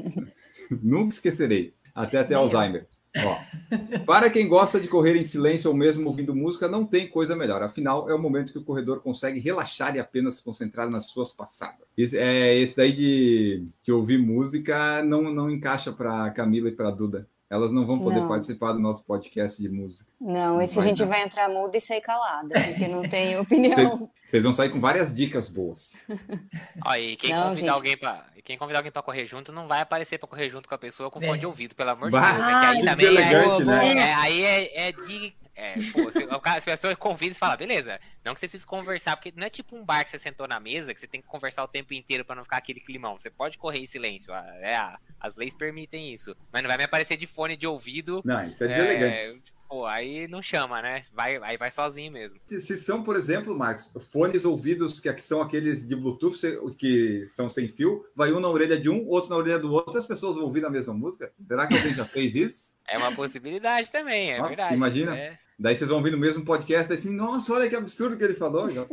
Nunca esquecerei, até até Alzheimer. Ó, para quem gosta de correr em silêncio ou mesmo ouvindo música, não tem coisa melhor. Afinal, é o momento que o corredor consegue relaxar e apenas se concentrar nas suas passadas. Esse, é, esse daí de, ouvir música não, não encaixa para Camila e para Duda. Elas não vão poder Não. participar do nosso podcast de música. Não, esse a gente vai entrar muda e sair calada, porque não tem opinião. Vocês vão sair com várias dicas boas. Ó, e quem Não, convidar gente. alguém para quem convidar alguém para correr junto não vai aparecer para correr junto com a pessoa com É. fone de ouvido, pelo amor de Deus. É que aí também é, deselegante, né? é, aí é, é de é, pô, se, o cara, se a pessoa convida e fala, beleza, não que você precise conversar, porque não é tipo um bar que você sentou na mesa, que você tem que conversar o tempo inteiro pra não ficar aquele climão. Você pode correr em silêncio, é, as leis permitem isso. Mas não vai me aparecer de fone de ouvido. Não, isso é é, deselegante. pô, aí não chama, né? Vai, aí vai sozinho mesmo. Se são, por exemplo, Marcos, fones ouvidos que são aqueles de Bluetooth que são sem fio, vai um na orelha de um, outro na orelha do outro, as pessoas vão ouvir a mesma música? Será que alguém já fez isso? É uma possibilidade também, é Nossa, verdade. imagina. É. Daí vocês vão ouvir no mesmo podcast, assim, nossa, olha que absurdo que ele falou. Já-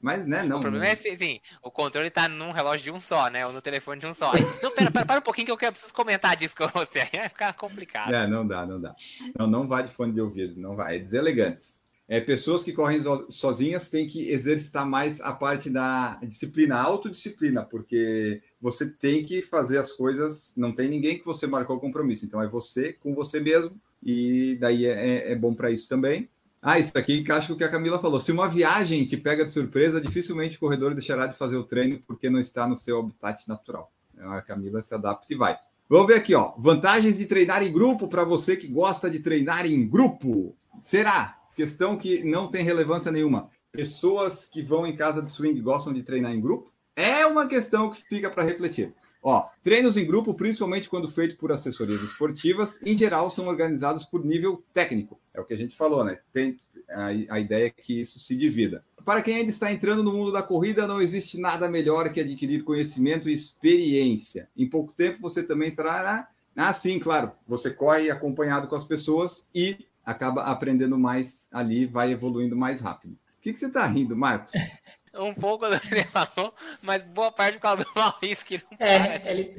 Mas, né, não. O problema é assim, assim, o controle tá num relógio de um só, né? Ou no telefone de um só. Não, pera, pera, para um pouquinho que eu quero, preciso comentar disso com você. Aí vai ficar complicado. É, não dá, não dá. Não, não vai de fone de ouvido, não vai. É deselegantes. É, pessoas que correm so- sozinhas têm que exercitar mais a parte da disciplina, autodisciplina, porque você tem que fazer as coisas, não tem ninguém que você marcou compromisso, então é você com você mesmo, e daí é, é- é bom para isso também. Ah, isso aqui encaixa com o que a Camila falou. Se uma viagem te pega de surpresa, dificilmente o corredor deixará de fazer o treino porque não está no seu habitat natural. Então, A Camila se adapta e vai. Vamos ver aqui, ó. Vantagens de treinar em grupo para você que gosta de treinar em grupo. Será? Questão que não tem relevância nenhuma. Pessoas que vão em casa de swing gostam de treinar em grupo? É uma questão que fica para refletir. Ó, treinos em grupo, principalmente quando feito por assessorias esportivas, em geral são organizados por nível técnico. É o que a gente falou, né? Tem a, a ideia é que isso se divida. Para quem ainda está entrando no mundo da corrida, não existe nada melhor que adquirir conhecimento e experiência. Em pouco tempo você também estará. Ah, sim, claro. Você corre acompanhado com as pessoas e acaba aprendendo mais ali, vai evoluindo mais rápido. O que, que você está rindo, Marcos? Um pouco do que ele falou, mas boa parte por causa do Maurício que não É, ele.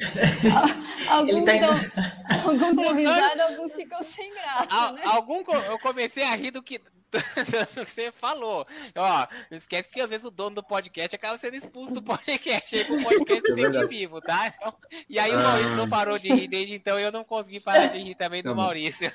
Alguns, Ele tá dão, alguns dão risada, alguns ficam sem graça, Al- né? algum eu comecei a rir do que, do que você falou. Ó, não esquece que às vezes o dono do podcast acaba sendo expulso do podcast aí pro podcast É seguir vivo, tá? Então, e aí o Ah. Maurício não parou de rir desde então e eu não consegui parar de rir também Tá do bom. Maurício.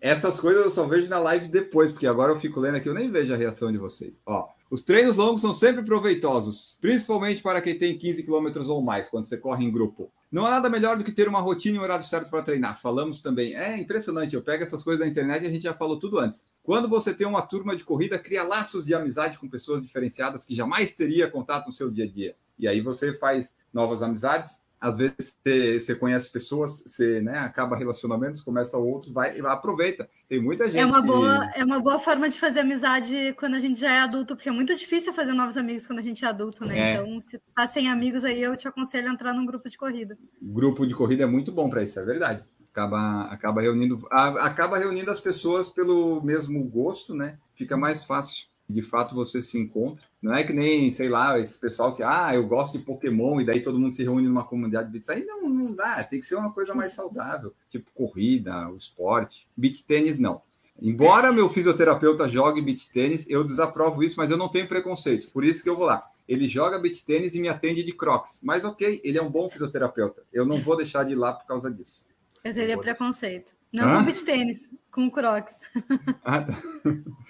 Essas coisas eu só vejo na live depois, porque agora eu fico lendo aqui, eu nem vejo a reação de vocês. Ó, os treinos longos são sempre proveitosos, principalmente para quem tem 15 quilômetros ou mais, quando você corre em grupo. Não há nada melhor do que ter uma rotina e um horário certo para treinar. Falamos também. É impressionante, eu pego essas coisas da internet e a gente já falou tudo antes. Quando você tem uma turma de corrida, cria laços de amizade com pessoas diferenciadas que jamais teria contato no seu dia a dia. E aí você faz novas amizades, às vezes você, conhece pessoas, você né, acaba relacionamentos, começa outros, vai e aproveita. Tem muita gente É uma, que- boa, é uma boa forma de fazer amizade quando a gente já é adulto, porque é muito difícil fazer novos amigos quando a gente é adulto, né? É. Então, se tá sem amigos aí, eu te aconselho a entrar num grupo de corrida. grupo de corrida é muito bom para isso, é verdade. Acaba, acaba reunindo, acaba reunindo as pessoas pelo mesmo gosto, né? Fica mais fácil. De fato, você se encontra. Não é que nem, sei lá, esse pessoal que, ah, eu gosto de Pokémon, e daí todo mundo se reúne numa comunidade. Isso aí não, não dá, tem que ser uma coisa mais saudável, tipo corrida, o esporte. Beach tênis, não. Embora meu fisioterapeuta jogue beach tênis, eu desaprovo isso, mas eu não tenho preconceito. Por isso que eu vou lá. Ele joga beach tênis e me atende de crocs. Mas ok, ele é um bom fisioterapeuta. Eu não vou deixar de ir lá por causa disso. Eu teria preconceito. Não Hã? com beach tênis, com crocs. Ah, tá.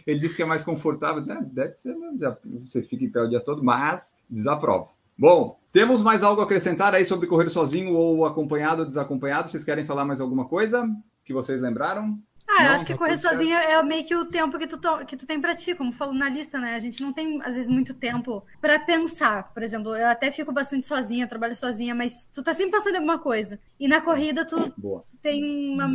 Ele disse que é mais confortável. Ah, deve ser mesmo, já- você fica em pé o dia todo, mas desaprovo. Bom, temos mais algo a acrescentar aí sobre correr sozinho ou acompanhado ou desacompanhado? Vocês querem falar mais alguma coisa que vocês lembraram? Ah, eu Não, acho que tá correr certo. sozinho é meio que o tempo que tu, que tu tem pra ti, como falou na lista, né? A gente não tem, às vezes, muito tempo pra pensar. Por exemplo, eu até fico bastante sozinha, trabalho sozinha, mas tu tá sempre pensando em alguma coisa. E na corrida tu tem uma,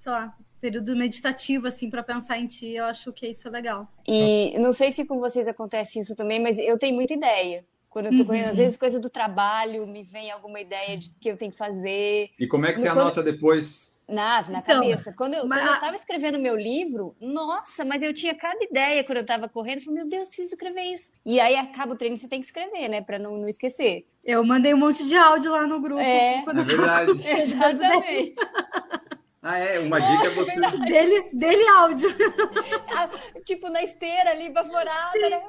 sei lá, período meditativo, assim, pra pensar em ti. Eu acho que isso é legal. E não sei se com vocês acontece isso também, mas eu tenho muita ideia. Quando eu tô Uhum. correndo, às vezes coisa do trabalho, me vem alguma ideia de que eu tenho que fazer. E como é que você Quando- anota depois? Na, na Então, cabeça. Quando eu, mas quando eu tava escrevendo meu livro, nossa, mas eu tinha cada ideia quando eu tava correndo. Eu falei, meu Deus, preciso escrever isso. E aí acaba o treino, você tem que escrever, né? Pra não, não esquecer. Eu mandei um monte de áudio lá no grupo. É. quando É verdade. Exatamente. Ah, é, uma dica é você. Dele, dele áudio. Ah, tipo, na esteira ali, baforada. Né?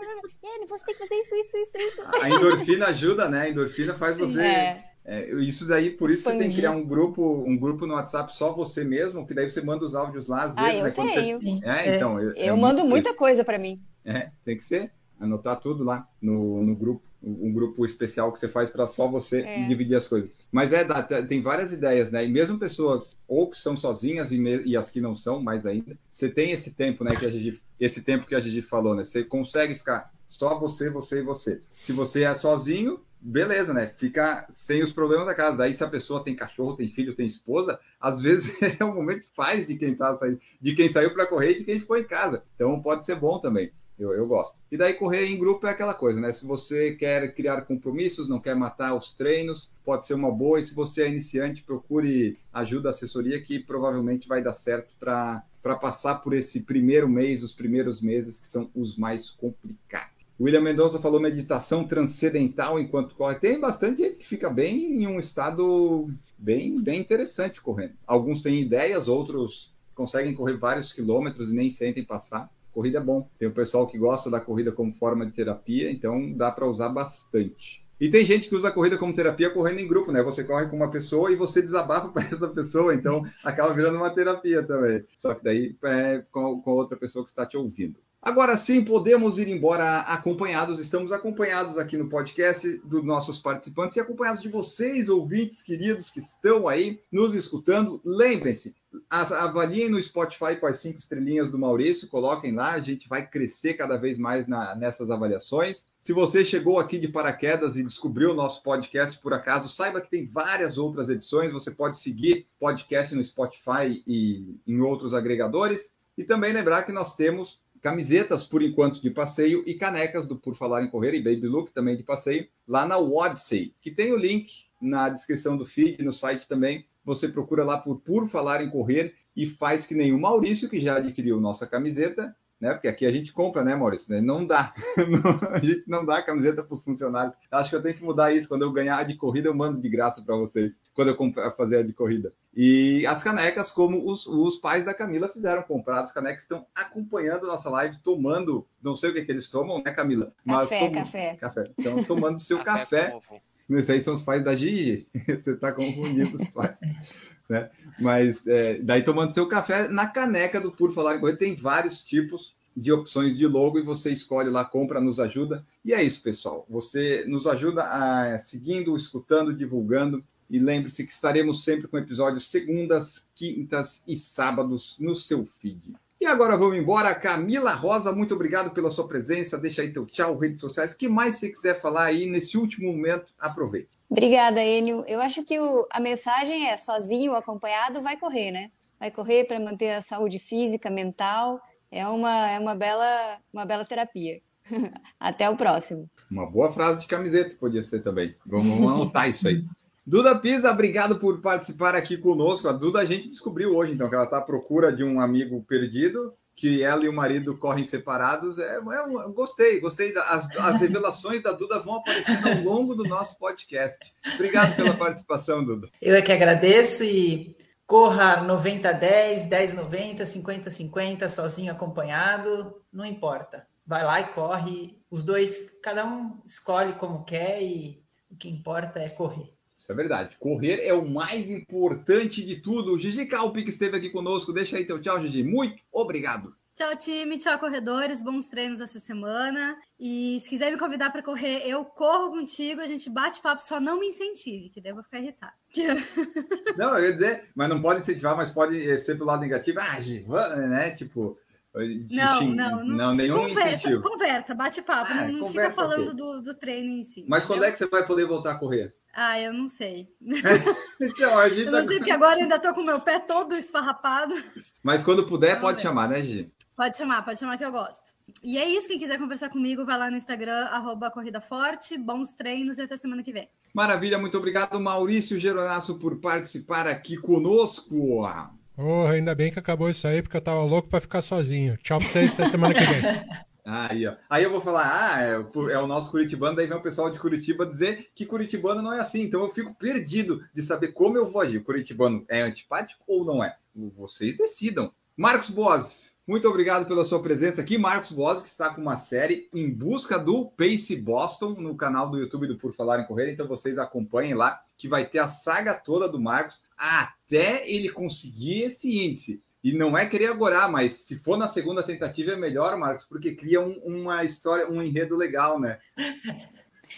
Ele, você tem que fazer isso, isso, isso, isso. A endorfina ajuda, né? A endorfina faz você. É. É, isso daí, por isso você tem que criar um grupo, um grupo no WhatsApp só você mesmo, que daí você manda os áudios lá às Ah, vezes. eu né, quando você- tenho. É, então. é- é Eu muito mando muita isso. coisa pra mim. É, tem que ser. Anotar tudo lá no, no grupo. Um grupo especial que você faz para só você É. dividir as coisas. Mas é, tem várias ideias, né? E mesmo pessoas ou que são sozinhas e, e as que não são, mais ainda, você tem esse tempo, né? Que a Gigi, esse tempo que a Gigi falou, né? Você consegue ficar só você, você e você. Se você é sozinho, beleza, né? Fica sem os problemas da casa. Daí, se a pessoa tem cachorro, tem filho, tem esposa, às vezes é o momento que faz de quem tá saindo, de quem saiu para correr e de quem ficou em casa. Então pode ser bom também. Eu, eu gosto. E daí correr em grupo é aquela coisa, né? Se você quer criar compromissos, não quer matar os treinos, pode ser uma boa. E se você é iniciante, procure ajuda, assessoria, que provavelmente vai dar certo para passar por esse primeiro mês, os primeiros meses que são os mais complicados. William Mendonça falou meditação transcendental enquanto corre. Tem bastante gente que fica bem em um estado bem, bem interessante correndo. Alguns têm ideias, outros conseguem correr vários quilômetros e nem sentem passar. Corrida é bom. Tem o pessoal que gosta da corrida como forma de terapia, então dá para usar bastante. E tem gente que usa a corrida como terapia correndo em grupo, né? Você corre com uma pessoa e você desabafa para essa pessoa, então acaba virando uma terapia também. Só que daí é com, com outra pessoa que está te ouvindo. Agora sim, podemos ir embora acompanhados. Estamos acompanhados aqui no podcast dos nossos participantes e acompanhados de vocês, ouvintes queridos que estão aí nos escutando. Lembrem-se, avaliem no Spotify com as cinco estrelinhas do Maurício, coloquem lá, a gente vai crescer cada vez mais na- nessas avaliações. Se você chegou aqui de paraquedas e descobriu o nosso podcast por acaso, saiba que tem várias outras edições. Você pode seguir podcast no Spotify e em outros agregadores. E também lembrar que nós temos camisetas por enquanto de passeio e canecas do Por Falar em Correr e Baby Look também de passeio lá na Odyssey, que tem o link na descrição do feed, no site também. Você procura lá por Por Falar em Correr e faz que nem o Maurício, que já adquiriu nossa camiseta, né? Porque aqui a gente compra, né, Maurício? Né? Não dá. a gente não dá camiseta para os funcionários. Acho que eu tenho que mudar isso. Quando eu ganhar a de corrida, eu mando de graça para vocês. Quando eu comprar- fazer a de corrida. E as canecas, como os, os pais da Camila fizeram comprar, as canecas estão acompanhando a nossa live, tomando, não sei o que, que eles tomam, né, Camila? Café, tomam- café. Café. Então, tomando seu café. ovo. Esses aí são os pais da Gigi. Você está confundindo os pais. Né? Mas é, daí tomando seu café na caneca do Por Falar em Correr, tem vários tipos de opções de logo e você escolhe lá, compra, nos ajuda. E é isso, pessoal. Você nos ajuda a seguindo, escutando, divulgando. E lembre-se que estaremos sempre com episódios segundas, quintas e sábados no seu feed. E agora vamos embora. Camila Rosa, muito obrigado pela sua presença. Deixa aí teu tchau, redes sociais. O que mais você quiser falar aí nesse último momento, aproveite. Obrigada, Enio. Eu acho que o- a mensagem é sozinho acompanhado, vai correr, né? Vai correr para manter a saúde física, mental. É uma, é uma, bela, uma bela terapia. Até o próximo. Uma boa frase de camiseta podia ser também. Vamos, vamos anotar isso aí. Duda Pisa, obrigado por participar aqui conosco. A Duda a gente descobriu hoje, então, que ela está à procura de um amigo perdido, que ela e o marido correm separados. É, é gostei, gostei. Da, as, as revelações da Duda vão aparecendo ao longo do nosso podcast. Obrigado pela participação, Duda. Eu é que agradeço e corra 90-10, 10-90, 50-50, sozinho, acompanhado, não importa. Vai lá e corre. Os dois, cada um escolhe como quer e o que importa é correr. Isso é verdade. Correr é o mais importante de tudo. Gigi Calpi, que esteve aqui conosco. Deixa aí teu tchau, Gigi. Muito obrigado. Tchau, time. Tchau, corredores. Bons treinos essa semana. E se quiser me convidar para correr, eu corro contigo. A gente bate papo, só não me incentive, que daí eu vou ficar irritada. Não, eu ia dizer, mas não pode incentivar, mas pode ser pelo lado negativo. Ah, Gi, vamos, né? Tipo, de Não, não, não. não, nenhum Conversa, incentivo. conversa, bate papo. Ah, não não conversa, fica falando do, do treino em si. Mas quando é entendeu? que você vai poder voltar a correr? Ah, eu não sei. Então, a gente Eu não tá- sei, porque agora eu ainda tô com o meu pé todo esfarrapado. Mas quando puder, Vamos pode ver. chamar, né, Gi? Pode chamar, pode chamar que eu gosto. E é isso, quem quiser conversar comigo, vai lá no Instagram, arroba Corrida Forte, bons treinos e até semana que vem. Maravilha, muito obrigado, Maurício Geronasso, por participar aqui conosco. Oh, ainda bem que acabou isso aí, porque eu tava louco pra ficar sozinho. Tchau pra vocês, até semana que vem. Aí, ó. Aí eu vou falar, ah, é, o- é o nosso curitibano, daí vem o pessoal de Curitiba dizer que curitibano não é assim. Então eu fico perdido de saber como eu vou agir. O curitibano é antipático ou não é? Vocês decidam. Marcos Boas, muito obrigado pela sua presença aqui. Marcos Boas, que está com uma série em busca do Pace Boston no canal do YouTube do Por Falar em Correr. Então vocês acompanhem lá, que vai ter a saga toda do Marcos até ele conseguir esse índice. E não é querer agorar, mas se for na segunda tentativa é melhor, Marcos, porque cria um- uma história, um enredo legal, né?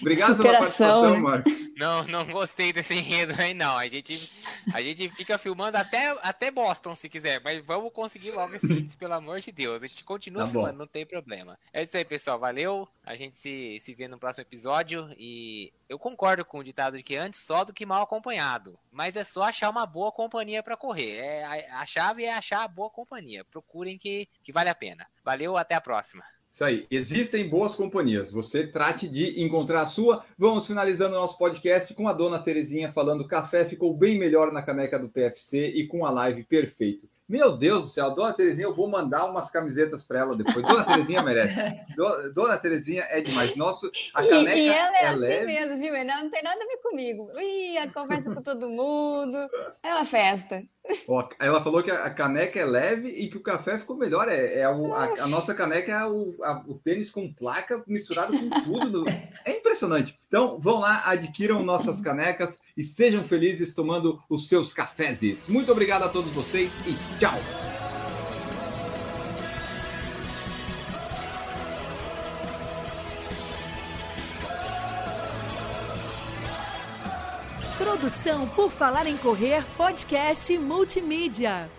Obrigado pela Superação, participação, né? Marcos. Não, não gostei desse enredo aí, não. A gente, a gente fica filmando até, até Boston, se quiser, mas vamos conseguir logo esse índice, pelo amor de Deus. A gente continua Tá bom. filmando, não tem problema. É isso aí, pessoal. Valeu. A gente se, se vê no próximo episódio. E eu concordo com o ditado de que antes só do que mal acompanhado. Mas é só achar uma boa companhia para correr. É, a, a chave é achar a boa companhia. Procurem que, que vale a pena. Valeu, até a próxima. Isso aí. Existem boas companhias. Você trate de encontrar a sua. Vamos finalizando o nosso podcast com a dona Terezinha falando: café ficou bem melhor na caneca do PFC e com a live perfeito. Meu Deus do céu, dona Terezinha, eu vou mandar umas camisetas para ela depois. Dona Terezinha merece. Do- Dona Terezinha é demais. Nosso, a E, caneca e ela é, assim leve. mesmo, viu? Ela não tem nada a ver comigo. Ih, conversa com todo mundo. É uma festa. Ó, ela falou que a caneca é leve e que o café ficou melhor. É, é o- a, a nossa caneca é o, a- o tênis com placa misturado com tudo. do- É impressionante. Então, vão lá, adquiram nossas canecas e sejam felizes tomando os seus cafés. Muito obrigado a todos vocês e tchau! Produção por Falar em Correr, podcast multimídia.